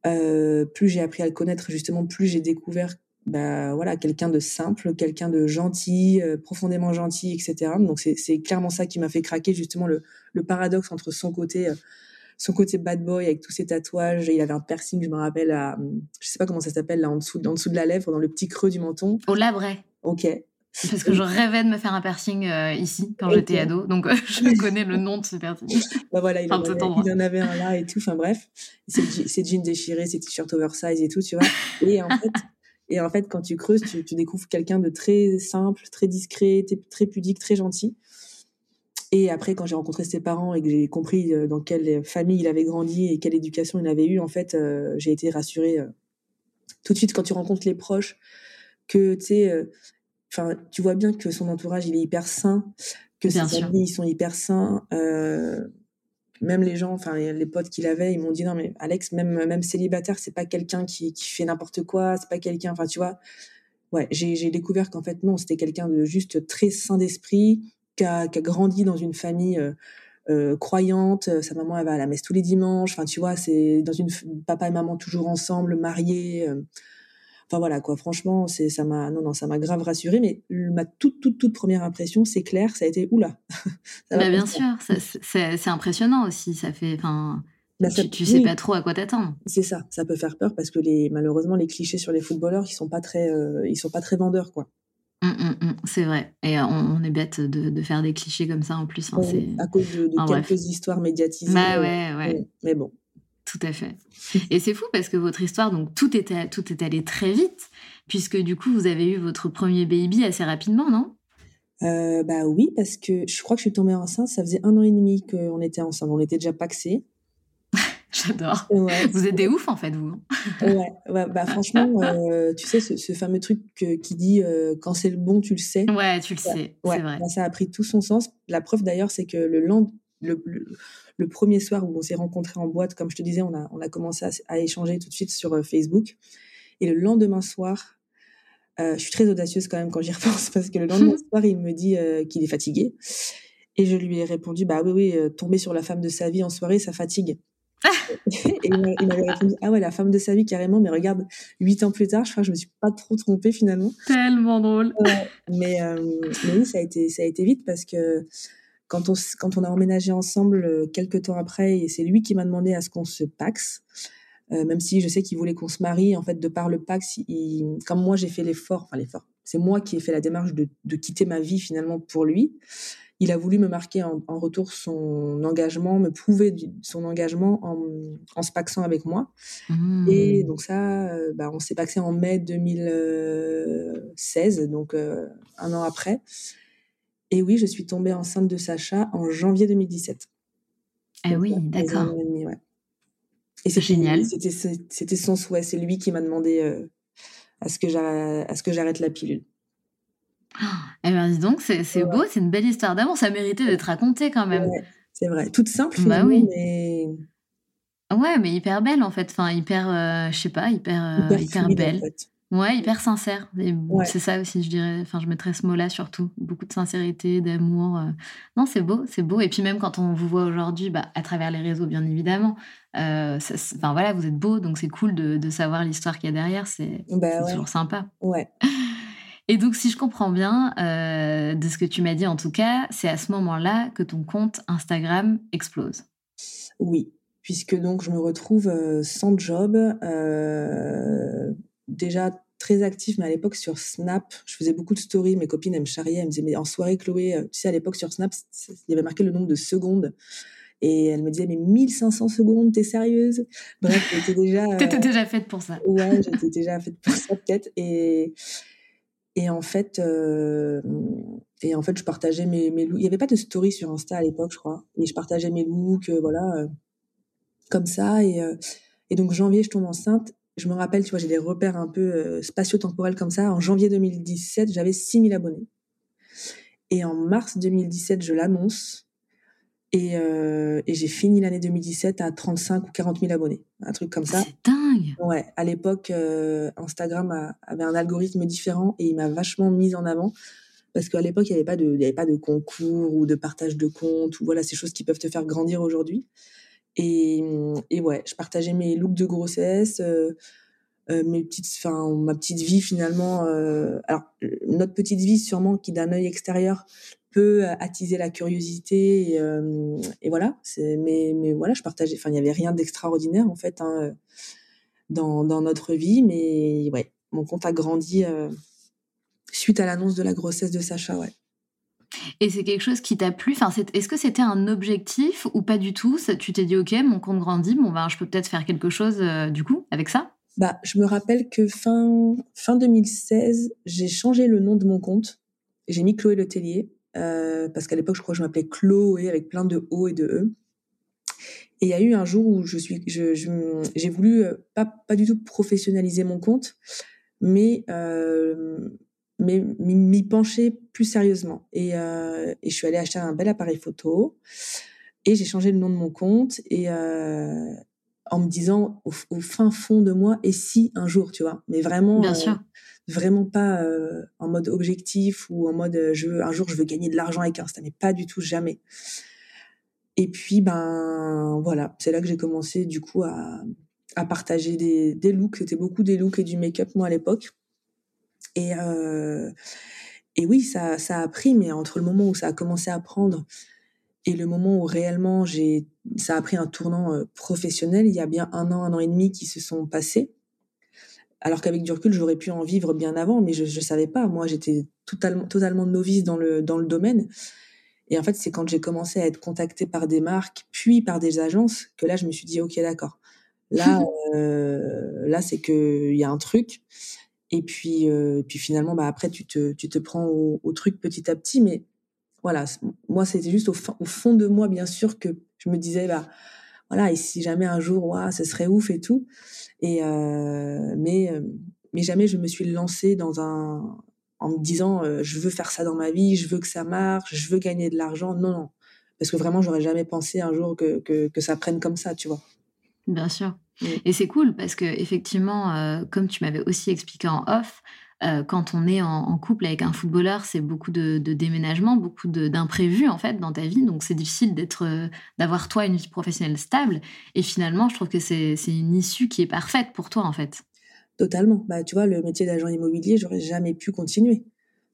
Euh, plus j'ai appris à le connaître, justement, plus j'ai découvert bah voilà quelqu'un de simple, quelqu'un de gentil, euh, profondément gentil, etc. Donc c'est clairement ça qui m'a fait craquer justement le, le paradoxe entre son côté euh, son côté bad boy avec tous ses tatouages. Il avait un piercing, je me rappelle, à, je sais pas comment ça s'appelle, là, en dessous, en dessous de la lèvre, dans le petit creux du menton. Au labret. Ok. Parce que je rêvais de me faire un piercing euh, ici quand j'étais ado, donc euh, je <laughs> connais le nom de ce piercing. bah voilà, il, en, avait, un là et tout. Enfin bref, ses jeans déchirés, ses t-shirts oversize et tout, tu vois. Et en fait, et en fait, quand tu creuses, tu, tu découvres quelqu'un de très simple, très discret, très pudique, très gentil. Et après, quand j'ai rencontré ses parents et que j'ai compris euh, dans quelle famille il avait grandi et quelle éducation il avait eu, en fait, euh, j'ai été rassurée euh, tout de suite quand tu rencontres les proches, que tu sais, enfin, tu vois bien que son entourage il est hyper sain, que ses amis ils sont hyper sains. même les gens, enfin les, potes qu'il avait, ils m'ont dit non mais Alex, même même célibataire, c'est pas quelqu'un qui, qui fait n'importe quoi, c'est pas quelqu'un, enfin tu vois. Ouais, j'ai découvert qu'en fait non, c'était quelqu'un de juste très sain d'esprit, qui a, grandi dans une famille euh, euh, croyante. Sa maman, elle va à la messe tous les dimanches. Enfin, tu vois, c'est dans une papa et maman toujours ensemble, mariés. Euh. Enfin voilà quoi. Franchement, c'est ça m'a non non ça m'a grave rassurée. Mais ma toute toute toute première impression, c'est clair, ça a été oula. <laughs> bah, bien sûr, c'est impressionnant aussi. Ça fait enfin. Bah, tu, sais pas trop à quoi t'attendre. C'est ça, ça peut faire peur parce que les malheureusement les clichés sur les footballeurs, ils sont pas très, ils sont pas très vendeurs quoi. Mmh, mmh, mmh, c'est vrai. Et on, est bête de, faire des clichés comme ça en plus. Hein, à cause de, quelques histoires médiatisées. Bah ouais, ouais. Mais bon. Tout à fait. Et c'est fou parce que votre histoire, donc tout était, tout est allé très vite, puisque du coup, vous avez eu votre premier baby assez rapidement, non? Euh, Bah oui, parce que je crois que je suis tombée enceinte, ça faisait un an et demi qu'on était ensemble. On était déjà paxés. J'adore. Vous êtes des oufs en fait, vous. ouais, bah franchement, euh, tu sais, ce, fameux truc qui dit euh, quand c'est le bon, tu le sais. Ouais, tu le sais, c'est vrai. Bah, ça a pris tout son sens. La preuve d'ailleurs, c'est que le, le, le, premier soir où on s'est rencontrés en boîte, comme je te disais, on a, on a commencé à, échanger tout de suite sur euh, Facebook. Et le lendemain soir, je suis très audacieuse quand même quand j'y <laughs> repense parce que le lendemain <laughs> soir, il me dit qu'il est fatigué. Et je lui ai répondu, bah oui, oui, tomber sur la femme de sa vie en soirée, ça fatigue. Et il m'avait répondu Ah ouais, la femme de sa vie, carrément. Mais regarde, huit ans plus tard, je crois que je me suis pas trop trompée finalement. Tellement drôle. mais, euh, mais, oui, ça a, été, ça a été vite parce que quand on, quand on a emménagé ensemble euh, quelques temps après, et c'est lui qui m'a demandé à ce qu'on se paxe. Euh, même si je sais qu'il voulait qu'on se marie, en fait, de par le Pax, il, comme moi j'ai fait l'effort, enfin l'effort, c'est moi qui ai fait la démarche de, de, quitter ma vie finalement pour lui il a voulu me marquer en, retour son engagement, me prouver son engagement en, se paxant avec moi. Mmh. Et donc ça, euh, bah, on s'est paxé en mai 2016, donc euh, un an après. Et oui, je suis tombée enceinte de Sacha en janvier 2017. Ah oui, d'accord. Et c'est génial. C'était son souhait. C'est lui qui m'a demandé euh, à ce que j'arrête la pilule. Eh bien, dis donc, c'est beau, c'est une belle histoire d'amour. Ça méritait d'être raconté quand même. c'est vrai. Toute simple, bah oui. mais. Ouais, mais hyper belle en fait. Enfin, hyper, euh, je sais pas, hyper, euh, hyper, belle. Ouais, hyper sincère. C'est ça aussi, je dirais. Enfin, je mettrais ce mot-là surtout. Beaucoup de sincérité, d'amour. Euh. Non, c'est beau, c'est beau. Et puis même quand on vous voit aujourd'hui, bah, à travers les réseaux, bien évidemment. enfin voilà, vous êtes beau, donc c'est cool de, de savoir l'histoire qu'il y a derrière. C'est bah toujours sympa. Ouais. Et donc, si je comprends bien, euh, de ce que tu m'as dit en tout cas, c'est à ce moment-là que ton compte Instagram explose. Oui, puisque donc je me retrouve euh, sans job, euh, déjà très active, mais à l'époque sur Snap, je faisais beaucoup de stories, mes copines elles me charriaient, elles me disaient, mais en soirée Chloé, tu sais, à l'époque sur Snap, il y avait marqué le nombre de secondes. Et elle me disait, mais 1500 secondes, t'es sérieuse? Bref, j'étais déjà... <laughs> T'étais déjà faite pour ça. Ouais, j'étais déjà faite pour ça peut-être. Et, et en fait, euh, et en fait, je partageais mes, mes looks. Il n'y avait pas de story sur Insta à l'époque, je crois. Mais je partageais mes looks, euh, voilà, euh, comme ça. Et, et donc, janvier, je tombe enceinte. Je me rappelle, tu vois, j'ai des repères un peu spatio-temporels comme ça. En janvier 2017, j'avais 6000 abonnés. Et en mars 2017, je l'annonce. Et, euh, et j'ai fini l'année 2017 à 35 ou 40 000 abonnés, un truc comme ça. C'est dingue. Ouais, à l'époque, euh, Instagram avait un algorithme différent et il m'a vachement mise en avant parce qu'à l'époque, il n'y avait pas de, il y avait pas de concours ou de partage de comptes ou voilà ces choses qui peuvent te faire grandir aujourd'hui. Et, et ouais, je partageais mes looks de grossesse. Euh, euh mes petites, enfin ma petite vie finalement. Euh, alors notre petite vie sûrement qui d'un œil extérieur peut attiser la curiosité et, euh, et voilà mais mais voilà je partageais enfin il y avait rien d'extraordinaire en fait hein, dans, dans notre vie mais ouais mon compte a grandi euh, suite à l'annonce de la grossesse de Sacha ouais. Et c'est quelque chose qui t'a plu? Enfin, Est-ce que c'était un objectif ou pas du tout? Tu t'es dit, OK, mon compte grandit, bon, ben, je peux peut-être faire quelque chose euh, du coup avec ça? Bah, Je me rappelle que fin, fin 2016, j'ai changé le nom de mon compte. J'ai mis Chloé Letellier euh, parce qu'à l'époque, je crois que je m'appelais Chloé avec plein de O et de E. Et il y a eu un jour où je suis, j'ai voulu euh, pas, pas du tout professionnaliser mon compte, mais euh, mais m'y pencher plus sérieusement. Et, et, je suis allée acheter un bel appareil photo et j'ai changé le nom de mon compte et en me disant au, au, fin fond de moi et si un jour, tu vois, mais vraiment. Bien sûr vraiment pas euh, en mode objectif ou en mode euh, je veux, un jour je veux gagner de l'argent avec Insta, mais pas du tout, jamais. Et puis ben voilà, c'est là que j'ai commencé du coup à, à partager des, des looks. C'était beaucoup des looks et du make-up moi à l'époque. Et euh, et oui, ça ça a pris, mais entre le moment où ça a commencé à prendre et le moment où réellement j'ai ça a pris un tournant euh, professionnel, il y a bien un an, un an et demi qui se sont passés. Alors qu'avec du recul, j'aurais pu en vivre bien avant, mais je ne savais pas. Moi, j'étais totalement, totalement novice dans le, dans le domaine. Et en fait, c'est quand j'ai commencé à être contactée par des marques, puis par des agences, que là, je me suis dit, OK, d'accord. Là, <laughs> euh, là, c'est qu'il y a un truc. Et puis, euh, puis finalement, bah, après, tu te, tu te prends au, au truc petit à petit. Mais voilà, moi, c'était juste au, au, fond de moi, bien sûr, que je me disais, bah, voilà, et si jamais un jour, ce serait ouf et tout. Et euh, mais euh, mais jamais je me suis lancée dans un en me disant euh, je veux faire ça dans ma vie, je veux que ça marche, je veux gagner de l'argent. Non non, parce que vraiment j'aurais jamais pensé un jour que, que, que ça prenne comme ça, tu vois. Bien sûr. Et c'est cool parce que effectivement, comme tu m'avais aussi expliqué en off, quand on est en, couple avec un footballeur, c'est beaucoup de, de déménagements, beaucoup d'imprévus en fait dans ta vie. Donc c'est difficile d'être, d'avoir toi une vie professionnelle stable. Et finalement, je trouve que c'est une issue qui est parfaite pour toi en fait. Totalement. Bah tu vois, le métier d'agent immobilier, j'aurais jamais pu continuer.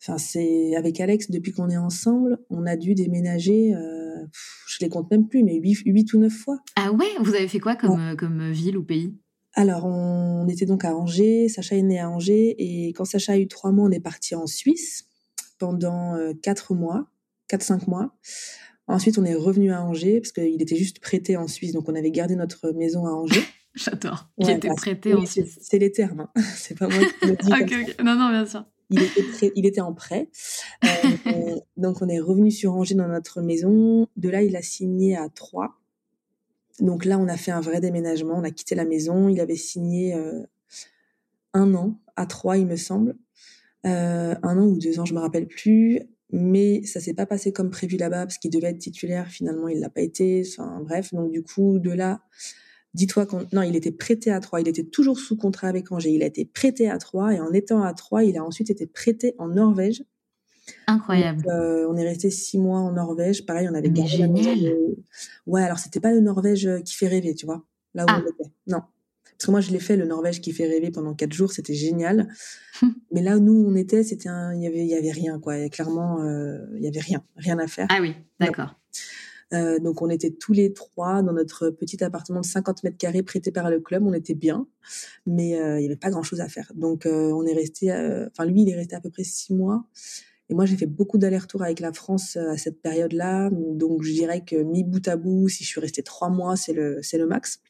Enfin, c'est avec Alex depuis qu'on est ensemble, on a dû déménager. Euh, je les compte même plus, mais 8, ou 9 fois. Ah ouais? Vous avez fait quoi comme, comme ville ou pays? Alors, on était donc à Angers, Sacha est né à Angers, et quand Sacha a eu trois mois, on est parti en Suisse pendant euh, quatre mois, quatre, cinq mois. Ensuite, on est revenu à Angers, parce qu'il était juste prêté en Suisse, donc on avait gardé notre maison à Angers. <laughs> J'adore. Il était prêté en Suisse. C'est les termes, hein. <laughs> c'est pas moi qui le dis. <laughs> Non, non, bien sûr. Il était, il était en prêt. Euh, donc, on est revenu sur Angers dans notre maison. De là, il a signé à Troyes. Donc là, on a fait un vrai déménagement. On a quitté la maison. Il avait signé euh, un an à Troyes, il me semble. Euh, un an ou deux ans, je me rappelle plus. Mais ça s'est pas passé comme prévu là-bas parce qu'il devait être titulaire. Finalement, il l'a pas été. Enfin, bref. Donc du coup, de là, dis-toi qu'on, non, il était prêté à Troyes. Il était toujours sous contrat avec Angers. Il a été prêté à Troyes et en étant à Troyes, il a ensuite été prêté en Norvège Incroyable. Euh, on est resté six mois en Norvège. Pareil, on avait gardé génial. Ouais, alors c'était pas le Norvège euh, qui fait rêver, tu vois. Là où ah. on était. Non. Parce que moi, je l'ai fait, le Norvège qui fait rêver pendant quatre jours, c'était génial. <laughs> Mais là où nous, on était, c'était un... il y avait, il y avait rien, quoi. Et clairement, euh, il y avait rien, rien à faire. Ah oui, d'accord. donc on était tous les trois dans notre petit appartement de 50 mètres carrés prêté par le club. On était bien, mais il y avait pas grand chose à faire. Donc on est resté, enfin lui il est resté à peu près six mois et moi, j'ai fait beaucoup d'allers-retours avec la France euh, à cette période-là. Donc, je dirais que mi bout à bout, si je suis restée trois mois, c'est le, c'est le max.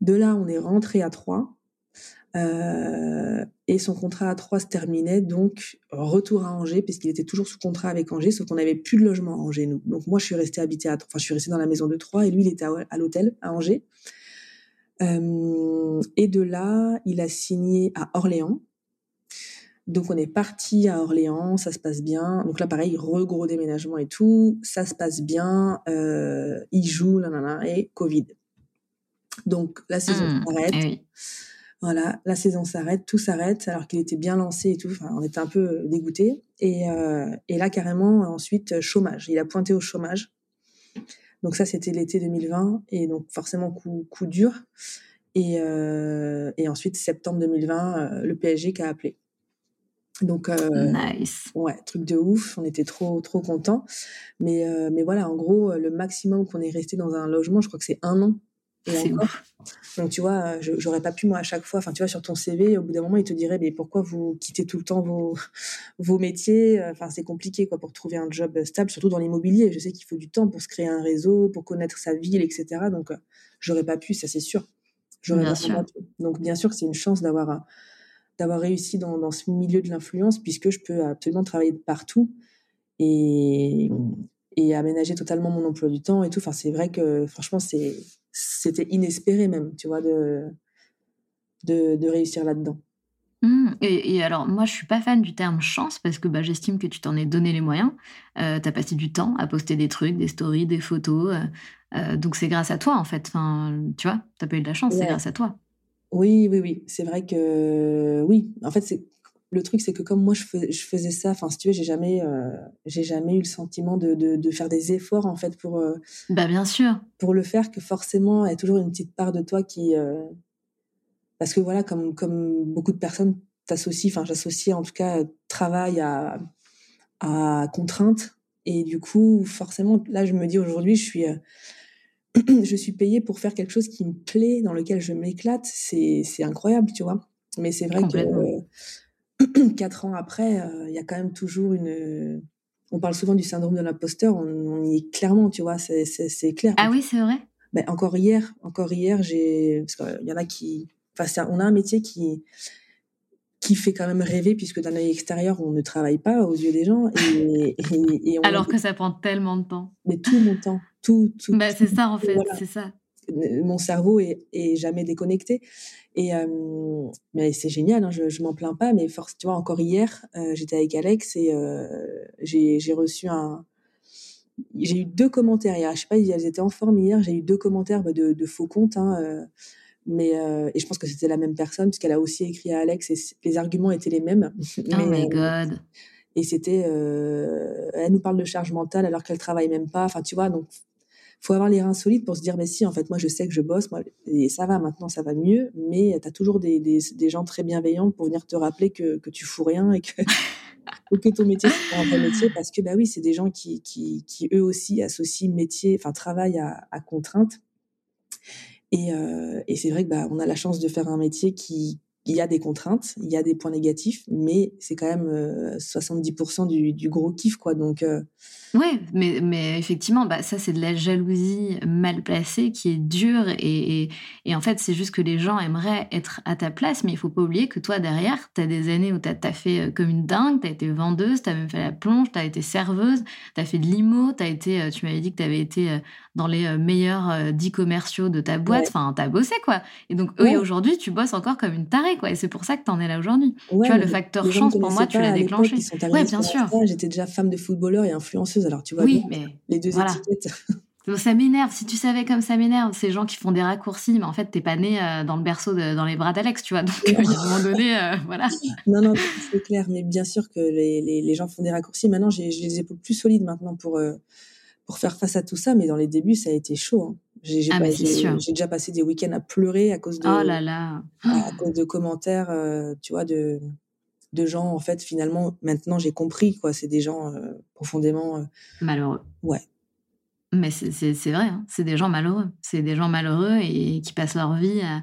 De là, on est rentré à Troyes. Euh, et son contrat à Troyes se terminait, donc retour à Angers, puisqu'il était toujours sous contrat avec Angers, sauf qu'on n'avait plus de logement à Angers. Donc moi, je suis restée habitée à, enfin, je suis restée dans la maison de Troyes, et lui, il était à, l'hôtel à Angers. Euh, et de là, il a signé à Orléans, donc on est parti à Orléans, ça se passe bien. Donc là pareil, regros déménagement et tout, ça se passe bien. Euh, il joue, nanana, et Covid. Donc la saison mmh, s'arrête. Eh voilà, la saison s'arrête, tout s'arrête, alors qu'il était bien lancé et tout. Enfin, on était un peu dégoûtés. Et, euh, et là carrément ensuite chômage. Il a pointé au chômage. Donc ça c'était l'été 2020 et donc forcément coup, coup dur. Et, euh, et ensuite septembre 2020, euh, le PSG qui a appelé. Donc, euh, nice. ouais, truc de ouf. On était trop, trop contents. Mais, euh, mais voilà, en gros, le maximum qu'on est resté dans un logement, je crois que c'est un an. C'est Donc, tu vois, j'aurais pas pu, moi, à chaque fois, enfin, tu vois, sur ton CV, au bout d'un moment, il te dirait, mais pourquoi vous quittez tout le temps vos, vos métiers? Enfin, c'est compliqué, quoi, pour trouver un job stable, surtout dans l'immobilier. Je sais qu'il faut du temps pour se créer un réseau, pour connaître sa ville, etc. Donc, euh, j'aurais pas pu, ça, c'est sûr. Sûr. Donc, bien sûr que c'est une chance d'avoir d'avoir réussi dans, dans, ce milieu de l'influence puisque je peux absolument travailler de partout et, et aménager totalement mon emploi du temps et tout. Enfin, c'est vrai que franchement, c'est, c'était inespéré même, tu vois, de, de, de réussir là-dedans. Mmh. et, alors, moi, je suis pas fan du terme chance parce que bah, j'estime que tu t'en es donné les moyens. Euh, tu as passé du temps à poster des trucs, des stories, des photos. Euh, euh, donc, c'est grâce à toi, en fait. Enfin, tu vois, tu pas eu de la chance, c'est grâce à toi. Oui, oui, oui. C'est vrai que oui. En fait, c'est le truc, c'est que comme moi, je, je faisais ça. Enfin, si tu veux, j'ai jamais, euh, j'ai jamais eu le sentiment de, de, de, faire des efforts en fait pour. Euh, bah bien sûr. Pour le faire, que forcément, il y a toujours une petite part de toi qui. Euh, parce que voilà, comme comme beaucoup de personnes t'associent, enfin, j'associe en tout cas travail à à contrainte. Et du coup, forcément, là, je me dis aujourd'hui, je suis <clears throat> je suis payée pour faire quelque chose qui me plaît, dans lequel je m'éclate. C'est, c'est incroyable, tu vois. Mais c'est vrai que euh, <clears throat> quatre ans après, euh, il y a quand même toujours une. On parle souvent du syndrome de l'imposteur. On, y est clairement, tu vois. C'est, c'est, c'est clair. Ah oui, c'est vrai? Ben, encore hier, encore hier, j'ai parce qu'il y en a qui. Enfin, on a un métier qui qui fait quand même rêver puisque d'un œil extérieur on ne travaille pas aux yeux des gens et, et, alors que ça prend tellement de temps mais tout mon temps tout, tout bah, c'est ça en fait c'est ça mon cerveau est, est jamais déconnecté et euh, mais c'est génial hein, je, je m'en plains pas mais force tu vois encore hier euh, j'étais avec Alex et euh, j'ai reçu un j'ai eu deux commentaires hier. Je sais pas, elles étaient en forme hier. J'ai eu deux commentaires bah, de, faux comptes. Hein, mais et je pense que c'était la même personne puisqu'elle a aussi écrit à Alex et les arguments étaient les mêmes. <laughs> Oh my god. Et c'était, elle nous parle de charge mentale alors qu'elle travaille même pas. Enfin, tu vois, donc faut avoir les reins solides pour se dire, mais si, en fait, moi, je sais que je bosse, moi, et ça va, maintenant, ça va mieux, mais tu as toujours des, des, des, gens très bienveillants pour venir te rappeler que, que tu fous rien et que, <laughs> <laughs> que ton métier, c'est pas un vrai métier, parce que, bah oui, c'est des gens qui, qui, qui, eux aussi, associent métier, enfin, travail à, à contrainte. Et, euh, et c'est vrai que bah, on a la chance de faire un métier qui, il y a des contraintes, il y a des points négatifs, mais c'est quand même 70% euh, du, du, gros kiff, quoi. Donc, euh, oui, mais, mais effectivement, bah, ça, c'est de la jalousie mal placée qui est dure. Et, et, en fait, c'est juste que les gens aimeraient être à ta place, mais il faut pas oublier que toi, derrière, tu as des années où tu as, fait euh, comme une dingue, tu as été vendeuse, tu as même fait la plonge, tu as été serveuse, tu as fait de l'IMO, as été, euh, tu m'avais dit que tu avais été dans les meilleurs dix commerciaux de ta boîte. Enfin, tu as bossé, quoi. Et donc, eux, aujourd'hui, tu bosses encore comme une tarée, quoi. Et c'est pour ça que tu en es là aujourd'hui. tu vois, le facteur chance, pour moi, tu l'as déclenché. Oui, bien sûr. J'étais déjà femme de footballeur et influenceuse alors tu vois oui, mais les deux étiquettes. <laughs> Ça m'énerve. Si tu savais comme ça m'énerve, ces gens qui font des raccourcis, mais en fait, t'es pas né euh, dans le berceau, dans les bras d'Alex, tu vois. Donc, à un moment donné, euh, voilà. <laughs> Non, non, c'est clair. Mais bien sûr que les, les, gens font des raccourcis. Maintenant, j'ai les épaules plus solides maintenant pour, euh, pour faire face à tout ça. Mais dans les débuts, ça a été chaud. Hein. J'ai ah, déjà passé des week-ends à pleurer à cause de, oh là là. À, cause de commentaires, tu vois, de, de gens, en fait, finalement, maintenant j'ai compris, quoi. C'est des gens euh, profondément. Euh, malheureux. Ouais. Mais c'est vrai, hein. c'est des gens malheureux. C'est des gens malheureux et qui passent leur vie à,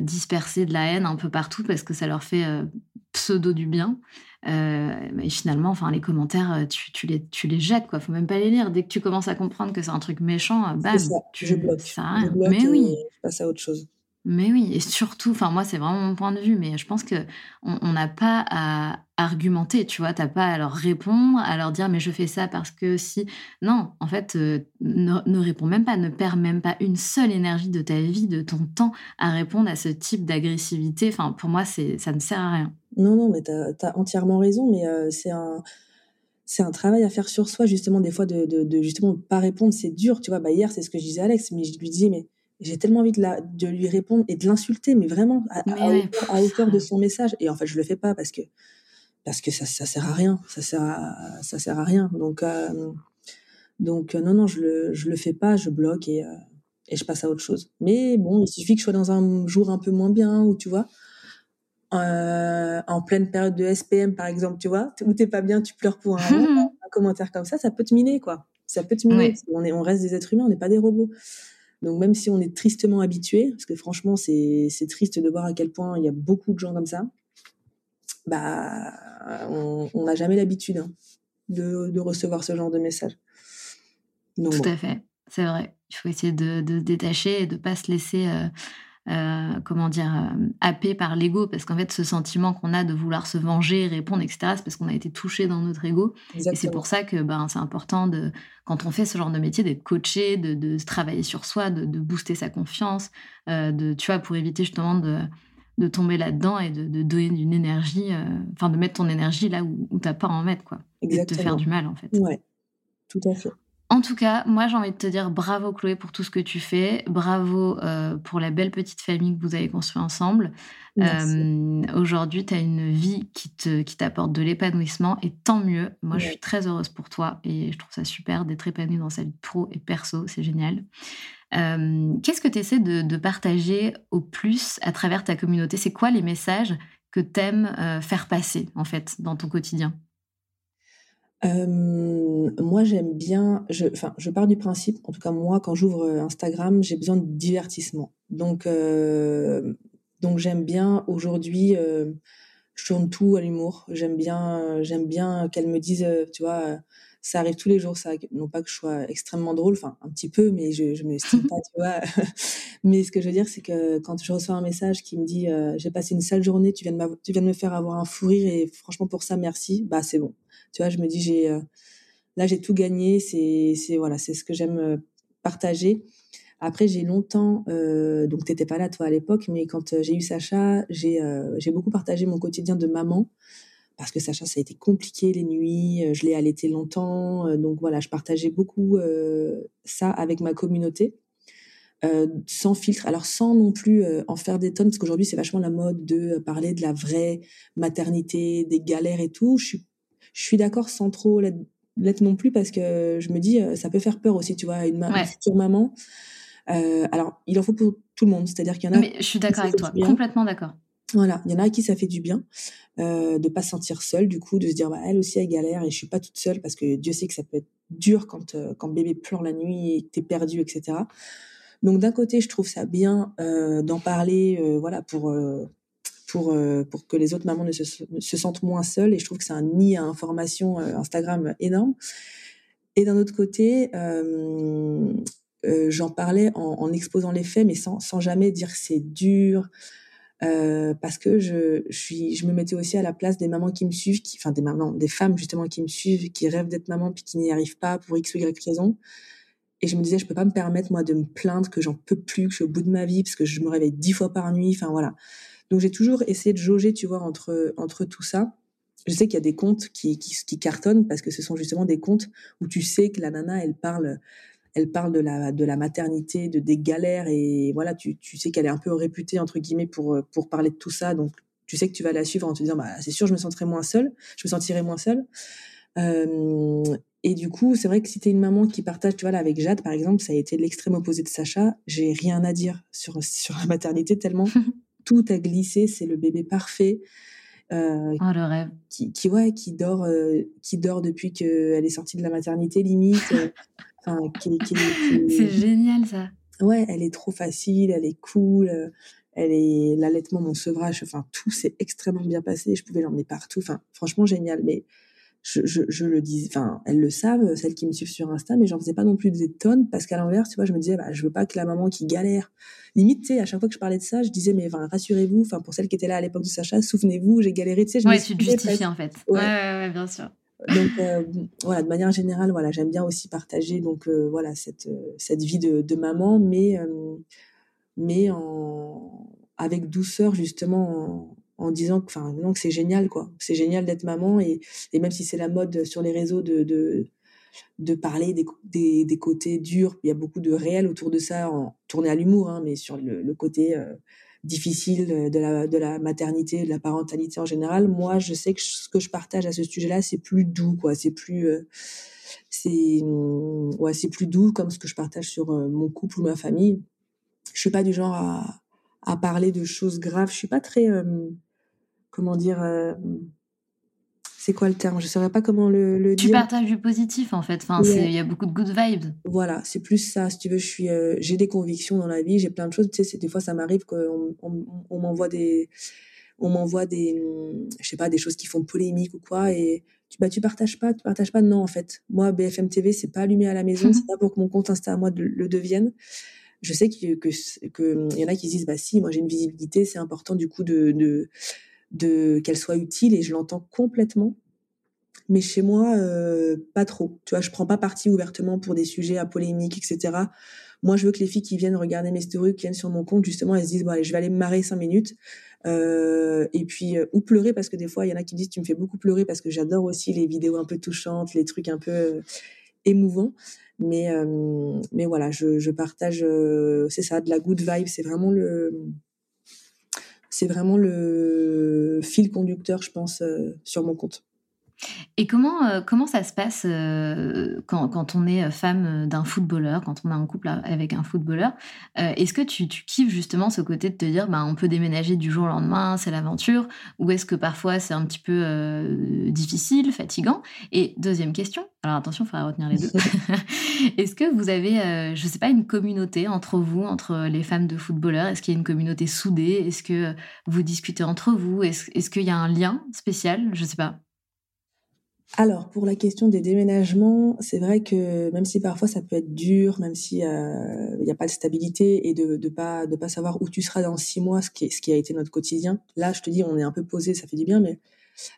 disperser de la haine un peu partout parce que ça leur fait euh, pseudo du bien. Mais finalement, enfin, les commentaires, tu, les, tu les jettes, quoi. Faut même pas les lire. Dès que tu commences à comprendre que c'est un truc méchant, bam, tu je bloque. Ça je bloque mais oui. Je passe à autre chose. Mais oui, et surtout, enfin moi c'est vraiment mon point de vue, mais je pense que on n'a pas à argumenter, tu vois, t'as pas à leur répondre, à leur dire mais je fais ça parce que si, non, en fait, euh, ne, réponds même pas, ne perds même pas une seule énergie de ta vie, de ton temps à répondre à ce type d'agressivité. Enfin pour moi c'est ça ne sert à rien. Non non, mais t'as as entièrement raison, mais euh, c'est un c'est un travail à faire sur soi justement des fois de, de, de justement pas répondre, c'est dur, tu vois. Bah hier c'est ce que je disais à Alex, mais je lui disais mais j'ai tellement envie de, la, de lui répondre et de l'insulter, mais vraiment à, hauteur, de son message. Et en fait, je le fais pas parce que parce que ça, ça sert à rien. Ça sert à, ça sert à rien. Donc euh, donc euh, non non, je le je le fais pas. Je bloque et euh, et je passe à autre chose. Mais bon, il suffit que je sois dans un jour un peu moins bien ou tu vois. en pleine période de SPM par exemple, tu vois, où t'es pas bien, tu pleures pour un, <laughs> un, commentaire comme ça, ça peut te miner quoi. Ça peut te miner. On est, on reste des êtres humains, on n'est pas des robots. Donc même si on est tristement habitué, parce que franchement c'est triste de voir à quel point il y a beaucoup de gens comme ça, bah on n'a jamais l'habitude hein, de, de, recevoir ce genre de message. Tout à fait, c'est vrai. Il faut essayer de, de détacher et de pas se laisser euh, euh, comment dire, euh, happé par l'ego, parce qu'en fait, ce sentiment qu'on a de vouloir se venger, répondre, etc., c'est parce qu'on a été touché dans notre ego. Et c'est pour ça que ben, c'est important, de, quand on fait ce genre de métier, d'être coaché, de, de travailler sur soi, de, booster sa confiance, euh, de, tu vois, pour éviter justement de, de tomber là-dedans et de, donner une énergie, enfin, de mettre ton énergie là où, tu n'as pas à en mettre, quoi. Et de te faire du mal, en fait. Ouais, tout à fait. En tout cas, moi j'ai envie de te dire bravo Chloé pour tout ce que tu fais, bravo euh, pour la belle petite famille que vous avez construite ensemble. Euh, aujourd'hui, tu as une vie qui te qui t'apporte de l'épanouissement et tant mieux. Moi, je suis très heureuse pour toi et je trouve ça super d'être épanouie dans sa vie pro et perso, c'est génial. Euh, qu'est-ce que tu essaies de, partager au plus à travers ta communauté? C'est quoi les messages que tu aimes faire passer en fait dans ton quotidien? Euh, moi, j'aime bien. Enfin, je pars du principe. En tout cas, moi, quand j'ouvre euh, Instagram, j'ai besoin de divertissement. Donc, euh, donc j'aime bien. Aujourd'hui, euh, je tourne tout à l'humour. J'aime bien. J'aime bien qu'elle me dise, tu vois, ça arrive tous les jours. Ça, non pas que je sois extrêmement drôle, enfin un petit peu, mais je, je me stime pas, tu vois. <laughs> mais ce que je veux dire, c'est que quand je reçois un message qui me dit, j'ai passé une sale journée, tu viens de me faire avoir un fou rire et franchement pour ça, merci. Bah c'est bon tu vois, je me dis, j'ai euh, là, j'ai tout gagné. C'est, c'est voilà, c'est ce que j'aime euh, partager. Après, j'ai longtemps, euh, donc t'étais pas là toi à l'époque, mais quand euh, j'ai eu Sacha, j'ai beaucoup partagé mon quotidien de maman parce que Sacha, ça a été compliqué les nuits, je l'ai allaité longtemps, donc voilà, je partageais beaucoup ça avec ma communauté. sans filtre, alors sans non plus en faire des tonnes, parce qu'aujourd'hui c'est vachement la mode de parler de la vraie maternité, des galères et tout. Je suis, je suis d'accord sans trop l'être non plus, parce que je me dis, ça peut faire peur aussi, tu vois, une, ma future maman. alors, il en faut pour tout le monde, c'est-à-dire qu'il y en a. Mais je suis d'accord avec toi, complètement d'accord. Voilà, il y en a à qui ça fait du bien euh, de pas se sentir seule, du coup, de se dire bah, elle aussi elle galère et je suis pas toute seule parce que Dieu sait que ça peut être dur quand euh, quand bébé pleure la nuit et que t'es perdu, etc. Donc d'un côté, je trouve ça bien euh, d'en parler, euh, voilà, pour euh, pour pour que les autres mamans ne se, se, sentent moins seules et je trouve que c'est un nid à information Instagram énorme. Et d'un autre côté, j'en parlais en, en, exposant les faits, mais sans, sans jamais dire c'est dur, euh, parce que je, je, suis, je me mettais aussi à la place des mamans qui me suivent, qui, enfin des mamans, des femmes justement qui me suivent, qui rêvent d'être maman puis qui n'y arrivent pas pour x ou y raison. Et je me disais, je peux pas me permettre moi de me plaindre que j'en peux plus, que je suis au bout de ma vie parce que je me réveille dix fois par nuit. Enfin voilà. Donc j'ai toujours essayé de jauger, tu vois, entre entre tout ça. Je sais qu'il y a des comptes qui, qui, qui cartonnent parce que ce sont justement des comptes où tu sais que la nana, elle parle elle parle de la de la maternité, de des galères et voilà, tu, tu sais qu'elle est un peu réputée entre guillemets pour pour parler de tout ça, donc tu sais que tu vas la suivre en te disant bah c'est sûr je me sentirai moins seule, je me sentirai moins seule. Euh, et du coup, c'est vrai que si tu es une maman qui partage, tu vois, là, avec Jade, par exemple, ça a été l'extrême opposé de Sacha. J'ai rien à dire sur, sur la maternité, tellement <laughs> tout a glissé. C'est le bébé parfait. Euh, oh, le rêve. Qui, qui, ouais, qui dort, euh, qui dort depuis qu'elle est sortie de la maternité, limite. <laughs> <laughs> C'est génial ça. Ouais, elle est trop facile, elle est cool, euh, elle est l'allaitement, mon sevrage, enfin tout s'est extrêmement bien passé. Je pouvais l'emmener partout, enfin franchement génial. Mais je, je, je le dis, enfin elles le savent, celles qui me suivent sur Insta, mais j'en faisais pas non plus des tonnes parce qu'à l'inverse, tu vois, je me disais, bah je veux pas que la maman qui galère, limite, tu sais, à chaque fois que je parlais de ça, je disais, mais enfin rassurez-vous, enfin pour celles qui étaient là à l'époque de Sacha, souvenez-vous, j'ai galéré, tu sais. Je ouais, tu te justifies en fait. Ouais. ouais, ouais, bien sûr. Donc euh, voilà, de manière générale, voilà, j'aime bien aussi partager donc euh, voilà cette euh, cette vie de, maman, mais mais en avec douceur justement en, disant que c'est génial quoi, c'est génial d'être maman et, et même si c'est la mode sur les réseaux de de, parler des, des, côtés durs, il y a beaucoup de réel autour de ça, en, tourné à l'humour, hein, mais sur le côté difficile de la, de la maternité, de la parentalité en général. Moi, je sais que ce que je partage à ce sujet-là, c'est plus doux, quoi. C'est plus, euh, c'est, ouais, c'est plus doux comme ce que je partage sur euh, mon couple ou ma famille. Je suis pas du genre à, à parler de choses graves. Je suis pas très, euh, comment dire, c'est quoi le terme? Je saurais pas comment le, le tu dire. Tu partages du positif en fait. Enfin, il y a beaucoup de good vibes. Voilà, c'est plus ça. Si tu veux, je suis, euh, j'ai des convictions dans la vie. J'ai plein de choses. Tu sais, des fois, ça m'arrive qu'on on, on, m'envoie des, on m'envoie des, je sais pas, des choses qui font polémique ou quoi. Et tu, bah, tu partages pas, tu partages pas. Non, en fait, moi, BFM TV, c'est pas allumé à la maison. <laughs> c'est pas pour que mon compte Insta à moi le devienne. Je sais que que, que y en a qui disent, bah si, moi j'ai une visibilité, c'est important du coup de, de de qu'elle soit utile et je l'entends complètement. Mais chez moi, euh, pas trop. Tu vois, je prends pas parti ouvertement pour des sujets à polémique, etc. Moi, je veux que les filles qui viennent regarder mes stories, qui viennent sur mon compte, justement, elles se disent bon, allez, je vais aller me marrer cinq minutes, euh, et puis euh, ou pleurer parce que des fois, il y en a qui disent tu me fais beaucoup pleurer parce que j'adore aussi les vidéos un peu touchantes, les trucs un peu euh, émouvants. Mais euh, mais voilà, je, je partage, c'est ça, de la good vibe. C'est vraiment le c'est vraiment le fil conducteur, je pense, euh, sur mon compte. Et comment, euh, comment ça se passe euh, quand, quand, on est femme d'un footballeur, quand on a un couple avec un footballeur Est-ce que tu, tu, kiffes justement ce côté de te dire bah, on peut déménager du jour au lendemain, c'est l'aventure Ou est-ce que parfois c'est un petit peu difficile, fatigant? Et deuxième question, alors attention, il faudra retenir les deux. <laughs> Est-ce que vous avez, euh, je ne sais pas, une communauté entre vous, entre les femmes de footballeurs? Est-ce qu'il y a une communauté soudée? Est-ce que vous discutez entre vous? Est-ce est qu'il y a un lien spécial? Je ne sais pas. Alors, pour la question des déménagements, c'est vrai que même si parfois ça peut être dur, même s'il euh, n'y a pas de stabilité et de ne pas, de pas savoir où tu seras dans six mois, ce qui, ce qui a été notre quotidien, là, je te dis, on est un peu posé, ça fait du bien, mais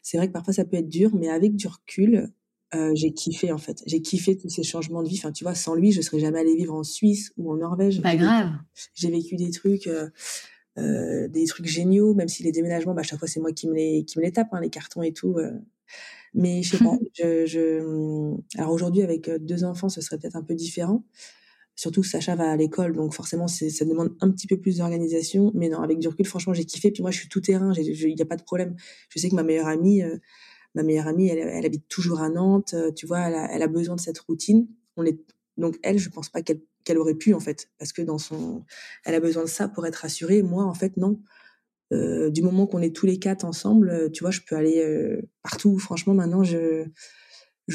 c'est vrai que parfois ça peut être dur, mais avec du recul, euh, j'ai kiffé en fait. J'ai kiffé tous ces changements de vie. Enfin, tu vois, sans lui, je serais jamais allée vivre en Suisse ou en Norvège. Pas grave. J'ai vécu des trucs. Euh, des trucs géniaux, même si les déménagements, bah, à chaque fois c'est moi qui me les qui me les tape, hein, les cartons et tout. Mais je sais pas. <laughs> Je, je... Alors aujourd'hui avec deux enfants, ce serait peut-être un peu différent. Surtout que Sacha va à l'école, donc forcément, ça demande un petit peu plus d'organisation. Mais non, avec du recul, franchement, j'ai kiffé. Puis moi, je suis tout terrain, il n'y a pas de problème. Je sais que ma meilleure amie, euh, ma meilleure amie, elle, elle, habite toujours à Nantes. Euh, tu vois, elle a, elle a, besoin de cette routine. On est donc elle, je pense pas qu'elle qu'elle aurait pu en fait, parce que dans son, elle a besoin de ça pour être rassurée. Moi, en fait, non. Euh, du moment qu'on est tous les quatre ensemble, euh, tu vois, je peux aller partout. Franchement, maintenant, je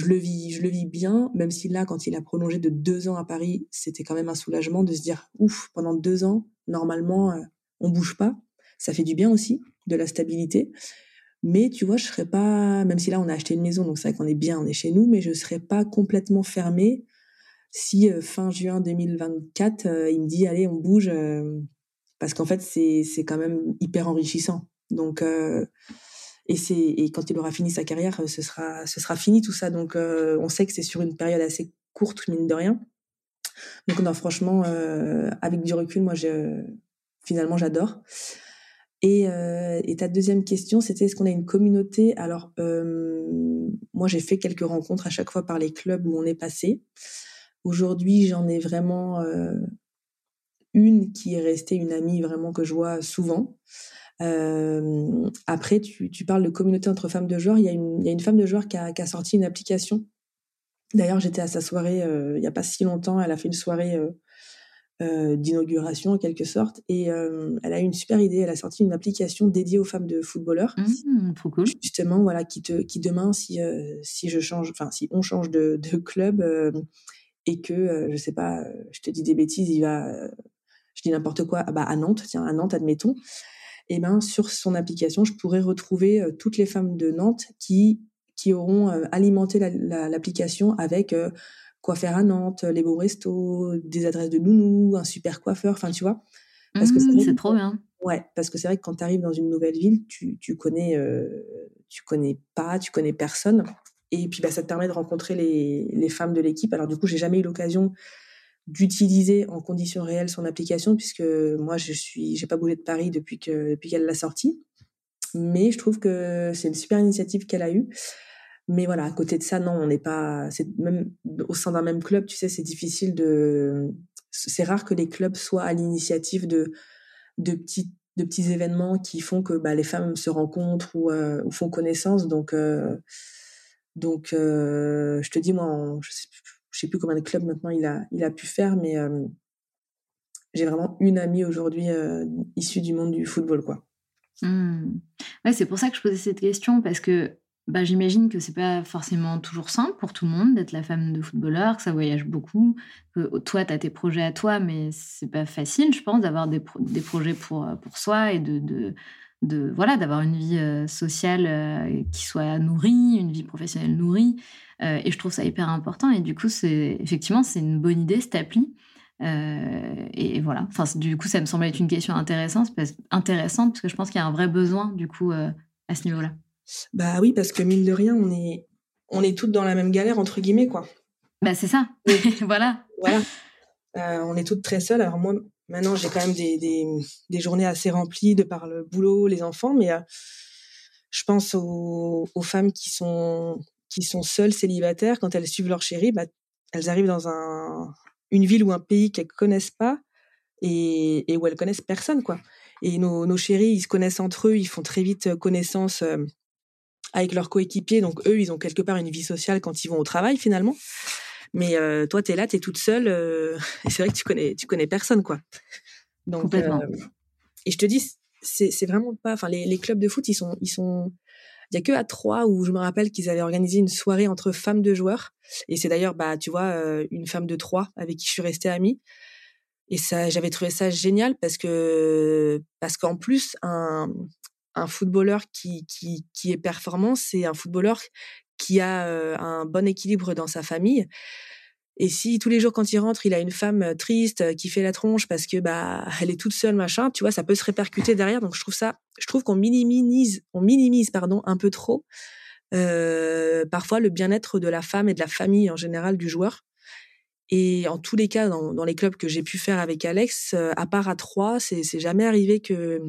le vis, je le vis bien, même si là, quand il a prolongé de deux ans à Paris, c'était quand même un soulagement de se dire, ouf, pendant deux ans, normalement, euh, on bouge pas. Ça fait du bien aussi, de la stabilité. Mais tu vois, je serais pas, même si là, on a acheté une maison, donc c'est vrai qu'on est bien, on est chez nous, mais je serais pas complètement fermée si euh, fin juin 2024, euh, il me dit, allez, on bouge, parce qu'en fait, c'est, c'est quand même hyper enrichissant. Donc, et c'est et quand il aura fini sa carrière, ce sera ce sera fini tout ça. Donc euh, on sait que c'est sur une période assez courte mine de rien. Donc non franchement euh, avec du recul, moi je finalement j'adore. Et, euh, et ta deuxième question, c'était est-ce qu'on a une communauté? Alors moi j'ai fait quelques rencontres à chaque fois par les clubs où on est passé. Aujourd'hui j'en ai vraiment une qui est restée une amie vraiment que je vois souvent. Euh, après, tu, tu, parles de communauté entre femmes de joueurs. Il y a une, il y a une femme de joueur qui a, qui a sorti une application. D'ailleurs, j'étais à sa soirée euh, il n'y a pas si longtemps. Elle a fait une soirée euh, d'inauguration en quelque sorte et elle a eu une super idée. Elle a sorti une application dédiée aux femmes de footballeurs. Mmh, trop cool. Justement, voilà, qui te, qui demain, si si je change, enfin si on change de, de club et que je sais pas, je te dis des bêtises, il va, je dis n'importe quoi, ah bah à Nantes, tiens à Nantes, admettons et eh ben sur son application, je pourrais retrouver euh, toutes les femmes de Nantes qui qui auront euh, alimenté l'application avec euh, quoi faire à Nantes, les beaux restos, des adresses de nounous, un super coiffeur, enfin tu vois. Parce que mmh, c'est trop bien. Ouais, parce que c'est vrai que quand tu arrives dans une nouvelle ville, tu, tu connais tu connais pas, tu connais personne et puis bah ça te permet de rencontrer les, les femmes de l'équipe. Alors du coup, j'ai jamais eu l'occasion d'utiliser en conditions réelles son application puisque moi je suis j'ai pas bougé de Paris depuis que depuis qu'elle l'a sortie. Mais je trouve que c'est une super initiative qu'elle a eue. Mais voilà à côté de ça non on n'est pas c'est même au sein d'un même club tu sais c'est difficile de c'est rare que les clubs soient à l'initiative de de petits de petits événements qui font que bah, les femmes se rencontrent ou, euh, font connaissance. Donc euh, donc euh, je te dis moi je sais je sais plus combien de clubs maintenant il a, il a pu faire, mais euh, j'ai vraiment une amie aujourd'hui euh, issue du monde du football, quoi. Mmh. Ouais, c'est pour ça que je posais cette question parce que bah, j'imagine que c'est pas forcément toujours simple pour tout le monde d'être la femme de footballeur, que ça voyage beaucoup, que toi, tu as tes projets à toi, mais c'est pas facile, je pense, d'avoir des, des, projets pour, pour soi et de, de, de voilà d'avoir une vie euh, sociale qui soit nourrie, une vie professionnelle nourrie. Euh, et je trouve ça hyper important. Et du coup, c'est effectivement, c'est une bonne idée, cette appli. Euh, et voilà. Enfin, du coup, ça me semble être une question intéressante parce, intéressante parce que je pense qu'il y a un vrai besoin du coup euh, à ce niveau-là. Bah oui, parce que mine de rien, on est on est toutes dans la même galère entre guillemets quoi. Bah c'est ça. <laughs> voilà. Voilà. on est toutes très seules. Alors moi, maintenant, j'ai quand même des, des, journées assez remplies de par le boulot, les enfants, mais je pense aux, femmes qui sont qui sont seules, célibataires, quand elles suivent leur chéri, bah, elles arrivent dans un, une ville ou un pays qu'elles connaissent pas et, et, où elles connaissent personne, quoi. Et nos, nos chéris, ils se connaissent entre eux, ils font très vite connaissance euh, avec leurs coéquipiers. Donc eux, ils ont quelque part une vie sociale quand ils vont au travail, finalement. Mais euh, toi, tu es là, tu es toute seule. Euh, <laughs> et c'est vrai que tu connais, tu connais personne, quoi. Donc, euh, et je te dis, c'est vraiment pas. Enfin, les, les clubs de foot, ils sont, ils sont il y a que à trois où je me rappelle qu'ils avaient organisé une soirée entre femmes de joueurs. Et c'est d'ailleurs, bah, tu vois, une femme de trois avec qui je suis restée amie. Et ça, j'avais trouvé ça génial parce que, parce qu'en plus, un, un footballeur qui, qui, qui est performant, c'est un footballeur qui a un bon équilibre dans sa famille. Et si tous les jours quand il rentre, il a une femme triste qui fait la tronche parce que bah <laughs> elle est toute seule machin, tu vois, ça peut se répercuter derrière. Donc je trouve ça, je trouve qu'on minimise, on minimise pardon un peu trop parfois le bien-être de la femme et de la famille en général du joueur. Et en tous les cas, dans, les clubs que j'ai pu faire avec Alex, à part à trois, c'est jamais arrivé que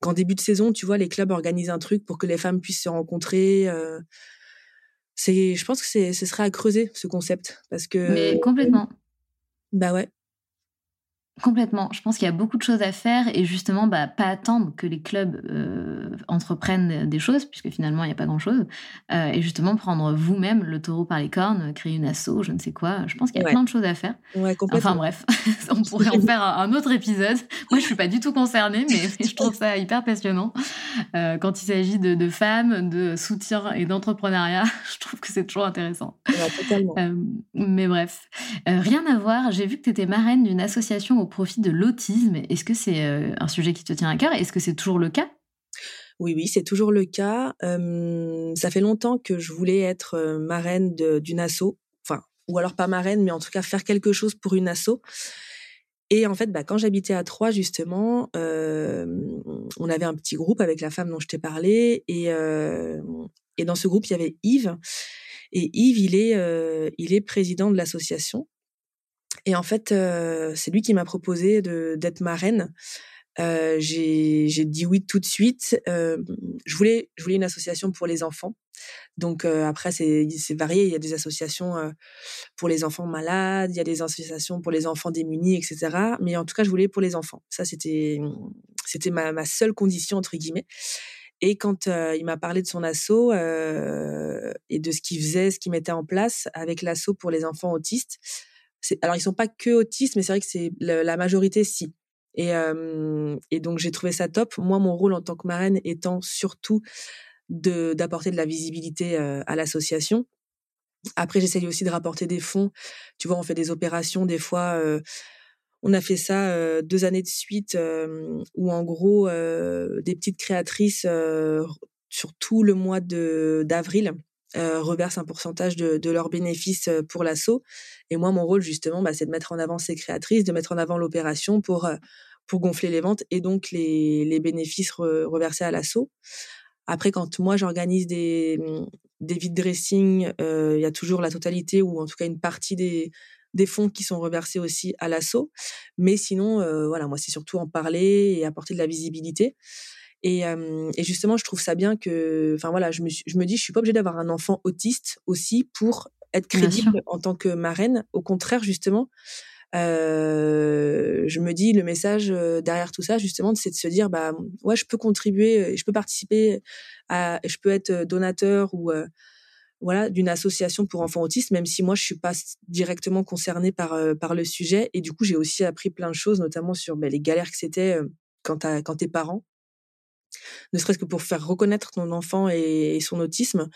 qu'en début de saison, tu vois, les clubs organisent un truc pour que les femmes puissent se rencontrer. C'est, je pense que c'est, ce serait à creuser ce concept parce que. Mais complètement. Bah ouais. Complètement. Je pense qu'il y a beaucoup de choses à faire et justement, bah, pas attendre que les clubs euh, entreprennent des choses, puisque finalement, il n'y a pas grand-chose. Euh, et justement, prendre vous-même le taureau par les cornes, créer une asso, je ne sais quoi. Je pense qu'il y a plein de choses à faire. enfin bref, <laughs> on pourrait en faire un autre épisode. Moi, je suis pas du tout concernée, mais, <laughs> je trouve ça hyper passionnant. Euh, quand il s'agit de, femmes, de soutien et d'entrepreneuriat, <laughs> je trouve que c'est toujours intéressant. totalement. mais bref, rien à voir. J'ai vu que tu étais marraine d'une association au profit de l'autisme? Est-ce que c'est euh, un sujet qui te tient à cœur? Est-ce que c'est toujours le cas? Oui, oui, c'est toujours le cas. ça fait longtemps que je voulais être euh, marraine d'une asso, enfin, ou alors pas marraine, mais en tout cas faire quelque chose pour une asso. Et en fait, bah, quand j'habitais à Troyes, justement, on avait un petit groupe avec la femme dont je t'ai parlé, et, et dans ce groupe, il y avait Yves. Et Yves, il est, il est président de l'association. Et en fait, euh, c'est lui qui m'a proposé d'être marraine. Euh, j'ai dit oui tout de suite. Euh, je voulais je voulais une association pour les enfants. Donc après c'est varié. Il y a des associations pour les enfants malades, il y a des associations pour les enfants démunis, etc. Mais en tout cas je voulais pour les enfants. Ça c'était c'était ma, ma seule condition entre guillemets. Et quand il m'a parlé de son assaut et de ce qu'il faisait, ce qu'il mettait en place avec l'assaut pour les enfants autistes, alors ils sont pas que autistes, mais c'est vrai que c'est la majorité si. Et, donc j'ai trouvé ça top. Moi, mon rôle en tant que marraine étant surtout de d'apporter de la visibilité à l'association. Après, j'essaye aussi de rapporter des fonds. Tu vois, on fait des opérations des fois. on a fait ça deux années de suite, où en gros des petites créatrices sur tout le mois de d'avril euh, reversent un pourcentage de, de leurs bénéfices euh, pour l'assaut. Et moi, mon rôle, justement, bah, c'est de mettre en avant ces créatrices, de mettre en avant l'opération pour, euh, pour gonfler les ventes et donc les, les bénéfices reversés à l'assaut. Après, quand moi, j'organise des, des vide dressing, il y a toujours la totalité ou en tout cas une partie des, des fonds qui sont reversés aussi à l'assaut. Mais sinon, voilà, moi, c'est surtout en parler et apporter de la visibilité. Et, et, justement, je trouve ça bien que, enfin voilà, je me, je me dis, je suis pas obligée d'avoir un enfant autiste aussi pour être crédible en tant que marraine. Au contraire, justement, euh, je me dis le message derrière tout ça, justement, c'est de se dire, bah ouais, je peux contribuer, je peux participer, à, je peux être donateur ou voilà d'une association pour enfants autistes, même si moi je suis pas directement concernée par par le sujet. Et du coup, j'ai aussi appris plein de choses, notamment sur ben, les galères que c'était quand, quand t'es parent ne serait-ce que pour faire reconnaître ton enfant et, son autisme.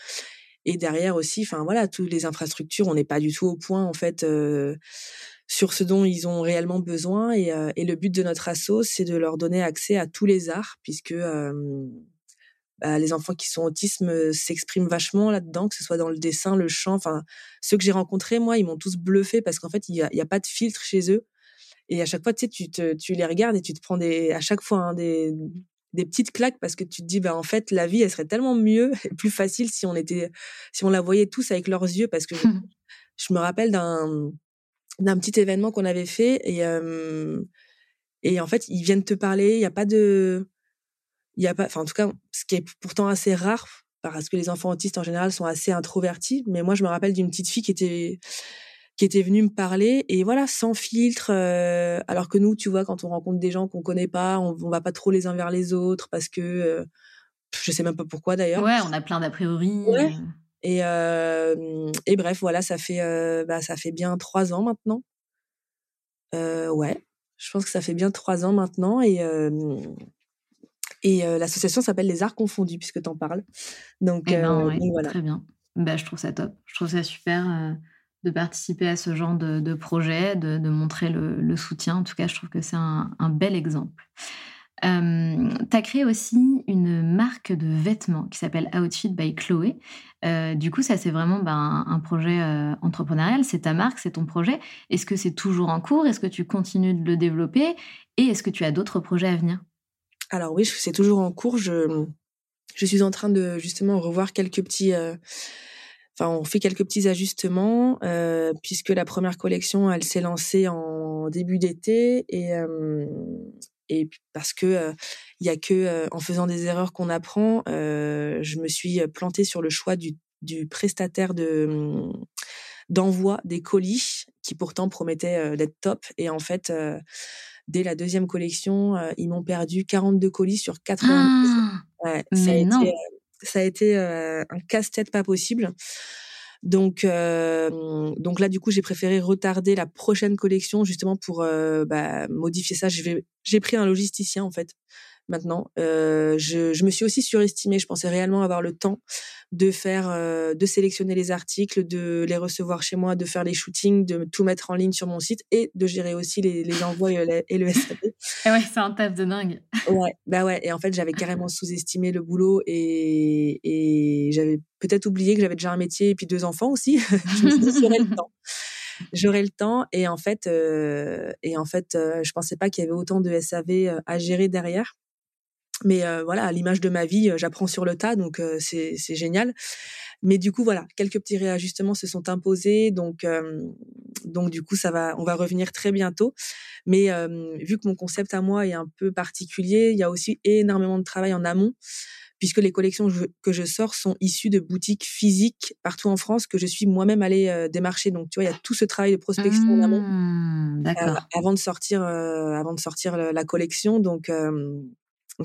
Et derrière aussi, enfin voilà, toutes les infrastructures, on n'est pas du tout au point en fait euh, sur ce dont ils ont réellement besoin. Et, euh, et le but de notre asso, c'est de leur donner accès à tous les arts, puisque euh, bah, les enfants qui sont autisme s'expriment vachement là-dedans, que ce soit dans le dessin, le chant. Enfin, ceux que j'ai rencontrés, moi, ils m'ont tous bluffé parce qu'en fait, il n'y a, pas de filtre chez eux. Et à chaque fois, tu sais, tu les regardes et tu te prends des, à chaque fois hein, des, des petites claques parce que tu te dis bah en fait la vie elle serait tellement mieux <laughs> et plus facile si on était si on la voyait tous avec leurs yeux parce que je, <laughs> me rappelle d'un d'un petit événement qu'on avait fait et et en fait ils viennent te parler il y a pas de il y a pas enfin en tout cas ce qui est pourtant assez rare parce que les enfants autistes en général sont assez introvertis mais moi je me rappelle d'une petite fille qui était qui était venu me parler et voilà sans filtre euh, alors que nous tu vois quand on rencontre des gens qu'on connaît pas on, on, va pas trop les uns vers les autres parce que euh, je sais même pas pourquoi d'ailleurs. Ouais on a plein d'a priori ouais. et euh, et bref voilà ça fait euh, bah ça fait bien trois ans maintenant. Euh, ouais je pense que ça fait bien trois ans maintenant et et l'association s'appelle les Arts confondus puisque tu en parles. Donc, eh ben, ouais, voilà. très bien. Bah je trouve ça top. Je trouve ça super de participer à ce genre de, projet, de, montrer le, soutien. En tout cas, je trouve que c'est un, bel exemple. Euh, tu as créé aussi une marque de vêtements qui s'appelle Outfit by Chloé. Euh, du coup, ça, c'est vraiment ben, un, projet euh, entrepreneurial. C'est ta marque, c'est ton projet. Est-ce que c'est toujours en cours? Est-ce que tu continues de le développer? Et est-ce que tu as d'autres projets à venir? Alors oui, c'est toujours en cours. Je, je suis en train de justement revoir quelques petits enfin, on fait quelques petits ajustements puisque la première collection, elle s'est lancée en début d'été et et parce que il y a que en faisant des erreurs qu'on apprend. je me suis plantée sur le choix du, du prestataire de mmh, d'envoi des colis qui pourtant promettait d'être top. Et en fait dès la deuxième collection ils m'ont perdu 42 colis sur 80 ah, ouais, ça, a été, ça a été un casse-tête pas possible donc, euh, donc là, du coup, j'ai préféré retarder la prochaine collection justement pour euh, bah, modifier ça. J'ai pris un logisticien en fait maintenant. Euh, je, je, me suis aussi surestimée. Je pensais réellement avoir le temps de faire, euh, de sélectionner les articles, de les recevoir chez moi, de faire les shootings, de tout mettre en ligne sur mon site et de gérer aussi les, les envois et le, SAP. <laughs> ouais, c'est un taf de dingue. ouais, bah ouais. Et en fait, j'avais carrément sous-estimé le boulot et, et j'avais peut-être oublié que j'avais déjà un métier et puis deux enfants aussi. <laughs> je me suis dit, j'aurais le temps. J'aurais le temps et en fait, euh, et en fait, euh, je pensais pas qu'il y avait autant de SAV à gérer derrière. Mais euh, voilà, à l'image de ma vie, euh, j'apprends sur le tas, donc euh, c'est génial. Mais du coup, voilà, quelques petits réajustements se sont imposés, donc donc du coup, ça va, on va revenir très bientôt. Mais vu que mon concept à moi est un peu particulier, il y a aussi énormément de travail en amont puisque les collections que je sors sont issues de boutiques physiques partout en France que je suis moi-même allée démarcher. Donc, tu vois, il y a tout ce travail de prospection en amont mmh, avant de sortir, avant de sortir la, collection. Donc,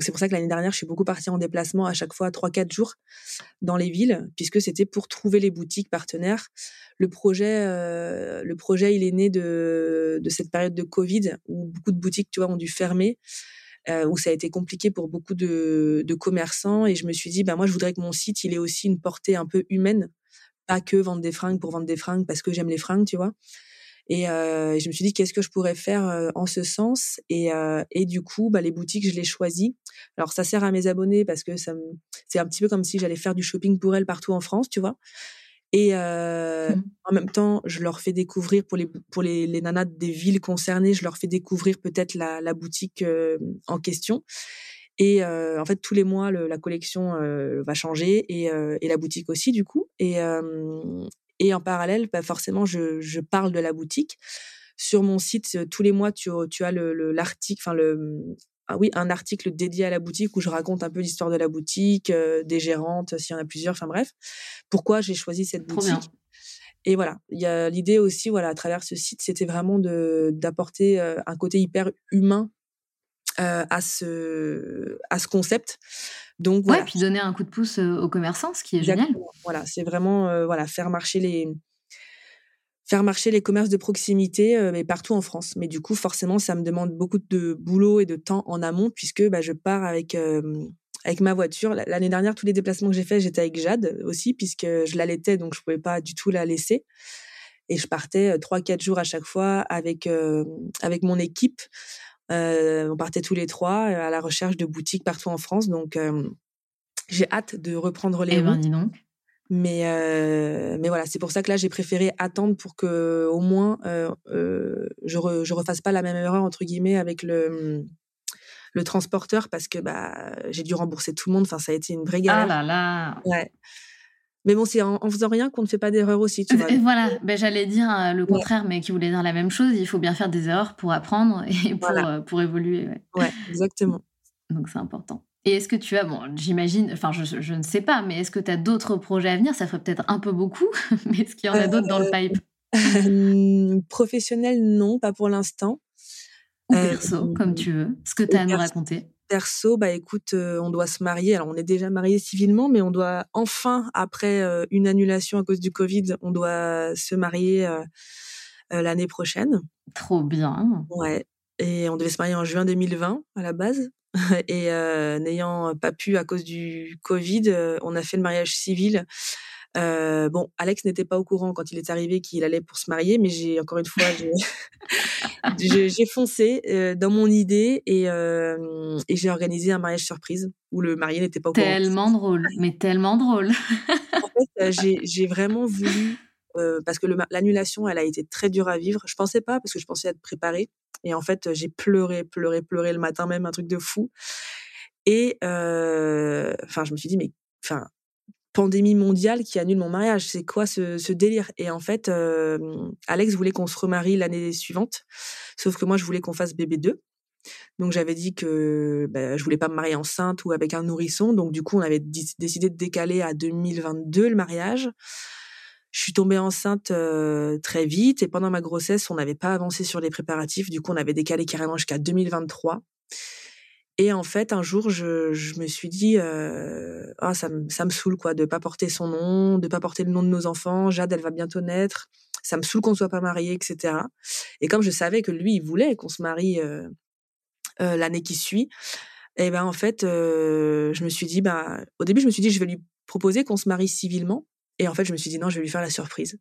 c'est pour ça que l'année dernière, je suis beaucoup partie en déplacement à chaque fois 3-4 jours dans les villes, puisque c'était pour trouver les boutiques partenaires. Le projet, euh, le projet, il est né de, cette période de Covid où beaucoup de boutiques, tu vois, ont dû fermer. Euh, où ça a été compliqué pour beaucoup de, de commerçants et je me suis dit bah moi je voudrais que mon site il ait aussi une portée un peu humaine pas que vendre des fringues pour vendre des fringues parce que j'aime les fringues tu vois et, euh, je me suis dit qu'est-ce que je pourrais faire euh, en ce sens? Et, euh, et du coup, bah, les boutiques, je les choisis. Alors ça sert à mes abonnés parce que ça c'est un petit peu comme si j'allais faire du shopping pour elles partout en France, tu vois? Et euh, mmh. en même temps, je leur fais découvrir pour les pour les, les nanas des villes concernées, je leur fais découvrir peut-être la, la boutique en question. Et euh, en fait, tous les mois, le, la collection euh, va changer et, et la boutique aussi, du coup. Et, et en parallèle, bah forcément, je, je, parle de la boutique. Sur mon site, euh, tous les mois, tu, tu as le l'article, enfin le ah oui, un article dédié à la boutique où je raconte un peu l'histoire de la boutique, euh, des gérantes, s'il y en a plusieurs, enfin bref, pourquoi j'ai choisi cette boutique? Et voilà, il y a l'idée aussi, voilà, à travers ce site, c'était vraiment de d'apporter euh, un côté hyper humain euh, à ce à ce concept. Donc voilà. Ouais, puis donner un coup de pouce euh, aux commerçants, ce qui est génial. Voilà, c'est vraiment euh, voilà faire marcher les faire marcher les commerces de proximité mais partout en France. Mais du coup, forcément, ça me demande beaucoup de boulot et de temps en amont puisque bah, je pars avec avec ma voiture. L'année dernière, tous les déplacements que j'ai faits, j'étais avec Jade aussi puisque je l'allaitais, donc je pouvais pas du tout la laisser. Et je partais trois quatre jours à chaque fois avec avec mon équipe on partait tous les trois euh, à la recherche de boutiques partout en France. Donc, euh, j'ai hâte de reprendre les eh ben, dis donc. Mais, mais voilà, c'est pour ça que là, j'ai préféré attendre pour que au moins je, je refasse pas la même erreur, entre guillemets, avec le, le transporteur parce que bah, j'ai dû rembourser tout le monde. Enfin, ça a été une vraie galère. Ah là là. Ouais. Mais bon, c'est en, faisant rien qu'on ne fait pas d'erreur aussi, tu vois. Voilà, ben, j'allais dire euh, le contraire, mais qui voulait dire la même chose. Il faut bien faire des erreurs pour apprendre <laughs> et pour, euh, pour évoluer. Ouais, exactement. Donc c'est important. Et est-ce que tu as, bon, j'imagine, enfin je, je, ne sais pas, mais est-ce que tu as d'autres projets à venir? Ça ferait peut-être un peu beaucoup, <laughs> mais est-ce qu'il y en a d'autres dans le pipe? euh, Professionnel, non, pas pour l'instant. Ou perso, comme tu veux. Ce que tu as à nous raconter perso, bah écoute, euh, on doit se marier. Alors on est déjà marié civilement, mais on doit enfin, après euh, une annulation à cause du Covid, on doit se marier euh, l'année prochaine. Trop bien. Ouais. Et on devait se marier en juin 2020 à la base. <laughs> Et n'ayant pas pu à cause du Covid, on a fait le mariage civil euh, bon, Alex n'était pas au courant quand il est arrivé qu'il allait pour se marier, mais j'ai encore une fois <laughs> j'ai foncé euh, dans mon idée et, euh, et j'ai organisé un mariage surprise où le marié n'était pas au courant. Tellement drôle, mais tellement drôle. en fait, j'ai vraiment voulu parce que l'annulation, elle a été très dure à vivre. Je pensais pas parce que je pensais être préparée et en fait, j'ai pleuré, pleuré, pleuré le matin même, un truc de fou. Et enfin, je me suis dit mais enfin pandémie mondiale qui annule mon mariage. C'est quoi ce, délire? Et en fait, Alex voulait qu'on se remarie l'année suivante, sauf que moi, je voulais qu'on fasse bébé 2. Donc j'avais dit que bah, je voulais pas me marier enceinte ou avec un nourrisson. Donc du coup, on avait décidé de décaler à 2022 le mariage. Je suis tombée enceinte très vite et pendant ma grossesse, on n'avait pas avancé sur les préparatifs. Du coup, on avait décalé carrément jusqu'à 2023. Et en fait, un jour, je, je me suis dit, euh, ah, ça, me, ça me saoule quoi, de pas porter son nom, de pas porter le nom de nos enfants. Jade, elle va bientôt naître. Ça me saoule qu'on soit pas mariés, etc. Et comme je savais que lui, il voulait qu'on se marie euh, euh, l'année qui suit, et ben en fait, euh, je me suis dit, bah, au début, je me suis dit, je vais lui proposer qu'on se marie civilement. Et en fait, je me suis dit non, je vais lui faire la surprise.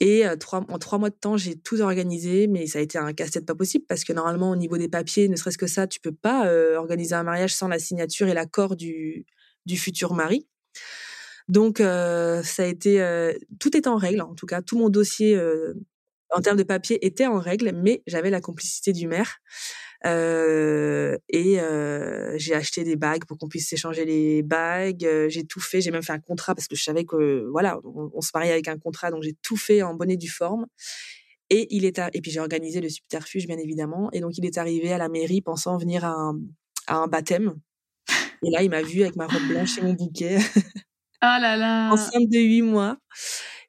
Et trois, en trois mois de temps, j'ai tout organisé, mais ça a été un casse-tête pas possible parce que normalement, au niveau des papiers, ne serait-ce que ça, tu peux pas organiser un mariage sans la signature et l'accord du, du futur mari. Donc, ça a été, tout est en règle, en tout cas, tout mon dossier en termes de papier était en règle, mais j'avais la complicité du maire. Euh, et euh, j'ai acheté des bagues pour qu'on puisse s'échanger les bagues. Euh, j'ai tout fait. J'ai même fait un contrat parce que je savais que voilà, on, se mariait avec un contrat, donc j'ai tout fait en bonne et due forme. Et il est et puis j'ai organisé le subterfuge bien évidemment. Et donc il est arrivé à la mairie pensant venir à un, à un baptême. Et là il m'a vu avec ma robe blanche et mon bouquet. Oh <laughs> là là. Enceinte de huit mois.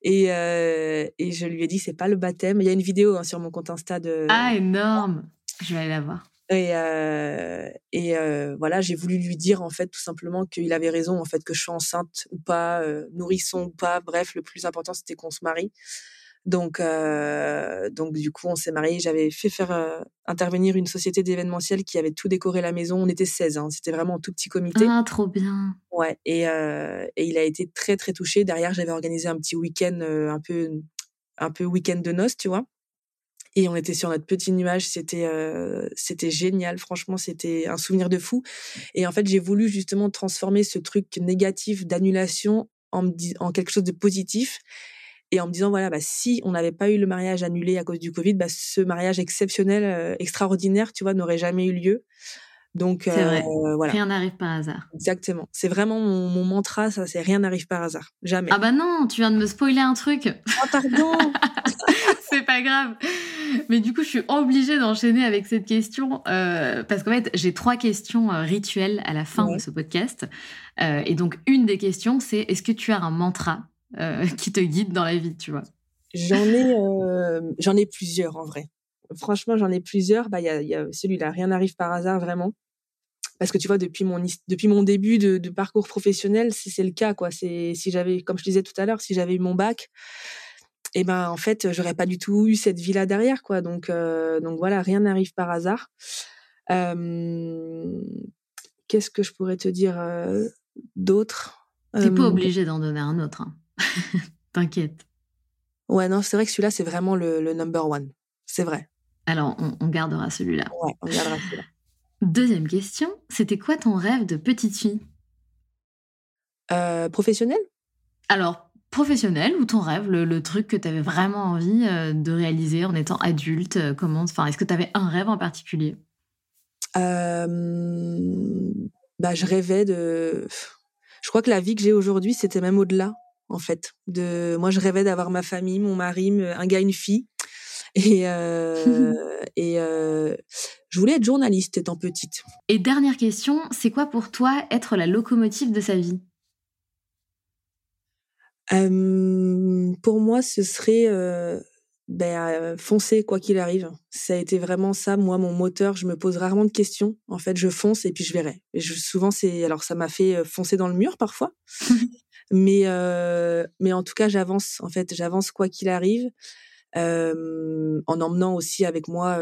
Et, euh, et je lui ai dit, c'est pas le baptême. Il y a une vidéo hein, sur mon compte Insta de. Ah, énorme! Je vais aller la voir. Et, euh, et euh, voilà, j'ai voulu lui dire en fait tout simplement qu'il avait raison en fait que je sois enceinte ou pas, euh, nourrisson ou pas. Bref, le plus important c'était qu'on se marie. Donc donc du coup on s'est mariés. J'avais fait faire intervenir une société d'événementiel qui avait tout décoré la maison. On était 16, hein, c'était vraiment un tout petit comité. Ah trop bien. Ouais et et il a été très très touché. Derrière j'avais organisé un petit week-end un peu un peu week-end de noces, tu vois et on était sur notre petit nuage. C'était euh, c'était génial. Franchement, c'était un souvenir de fou. Et en fait, j'ai voulu justement transformer ce truc négatif d'annulation en, en quelque chose de positif. Et en me disant, voilà, bah, si on n'avait pas eu le mariage annulé à cause du Covid, bah, ce mariage exceptionnel, euh, extraordinaire, tu vois, n'aurait jamais eu lieu. Donc, euh, voilà. Rien n'arrive par hasard. Exactement. C'est vraiment mon, mon, mantra, ça, c'est rien n'arrive par hasard. Jamais. Ah bah non, tu viens de me spoiler un truc. Oh, pardon. <laughs> c'est pas grave. Mais du coup, je suis obligée d'enchaîner avec cette question euh, parce qu'en fait, j'ai trois questions euh, rituelles à la fin de ce podcast. Euh, et donc, une des questions, c'est est-ce que tu as un mantra qui te guide dans la vie, tu vois? J'en ai, j'en ai plusieurs en vrai. Franchement, j'en ai plusieurs. Bah, il y a, celui-là, rien n'arrive par hasard vraiment. Parce que tu vois, depuis mon depuis mon début de, de parcours professionnel, c'est le cas quoi. C'est si j'avais, comme je disais tout à l'heure, si j'avais eu mon bac, et ben en fait j'aurais pas du tout eu cette vie là derrière quoi. Donc euh, donc voilà rien n'arrive par hasard. Euh, qu'est-ce que je pourrais te dire euh, d'autre? T'es pas obligé d'en donner un autre hein. <laughs> t'inquiète. Ouais non c'est vrai que celui-là c'est vraiment le, number one. C'est vrai. Alors on, gardera celui-là. Ouais on gardera celui-là. Deuxième question c'était quoi ton rêve de petite fille? Professionnel? Alors professionnel ou ton rêve, le, truc que tu avais vraiment envie euh, de réaliser en étant adulte euh, comment, enfin, Est-ce que tu avais un rêve en particulier? Euh, bah, Je rêvais de... Je crois que la vie que j'ai aujourd'hui, c'était même au-delà, en fait. De... Moi, je rêvais d'avoir ma famille, mon mari, un gars, une fille. <laughs> Et, <laughs> et je voulais être journaliste étant petite. Et dernière question, c'est quoi pour toi être la locomotive de sa vie? Pour moi, ce serait ben, foncer quoi qu'il arrive. Ça a été vraiment ça, moi, mon moteur. Je me pose rarement de questions. En fait, je fonce et puis je verrai. Et je, souvent, c'est alors ça m'a fait foncer dans le mur parfois, <laughs> mais mais en tout cas, j'avance. En fait, j'avance quoi qu'il arrive, en emmenant aussi avec moi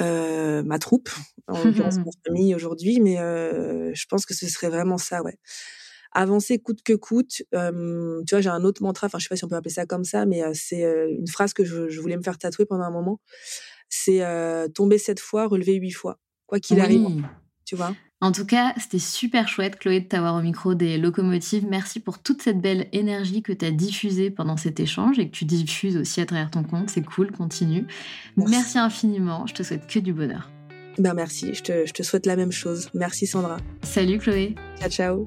ma troupe, en <laughs> l'occurrence ma famille aujourd'hui. Mais je pense que ce serait vraiment ça, ouais avancer coûte que coûte. tu vois, j'ai un autre mantra, enfin, je sais pas si on peut appeler ça comme ça, mais c'est une phrase que je, voulais me faire tatouer pendant un moment. C'est tomber sept fois, relever huit fois, quoi qu'il arrive. Tu vois? En tout cas, c'était super chouette, Chloé, de t'avoir au micro des locomotives. Merci pour toute cette belle énergie que tu as diffusée pendant cet échange et que tu diffuses aussi à travers ton compte. C'est cool, continue. Merci. infiniment. Je te souhaite que du bonheur. Ben merci, je te, je te souhaite la même chose. Merci Sandra. Salut Chloé. Ciao, ciao.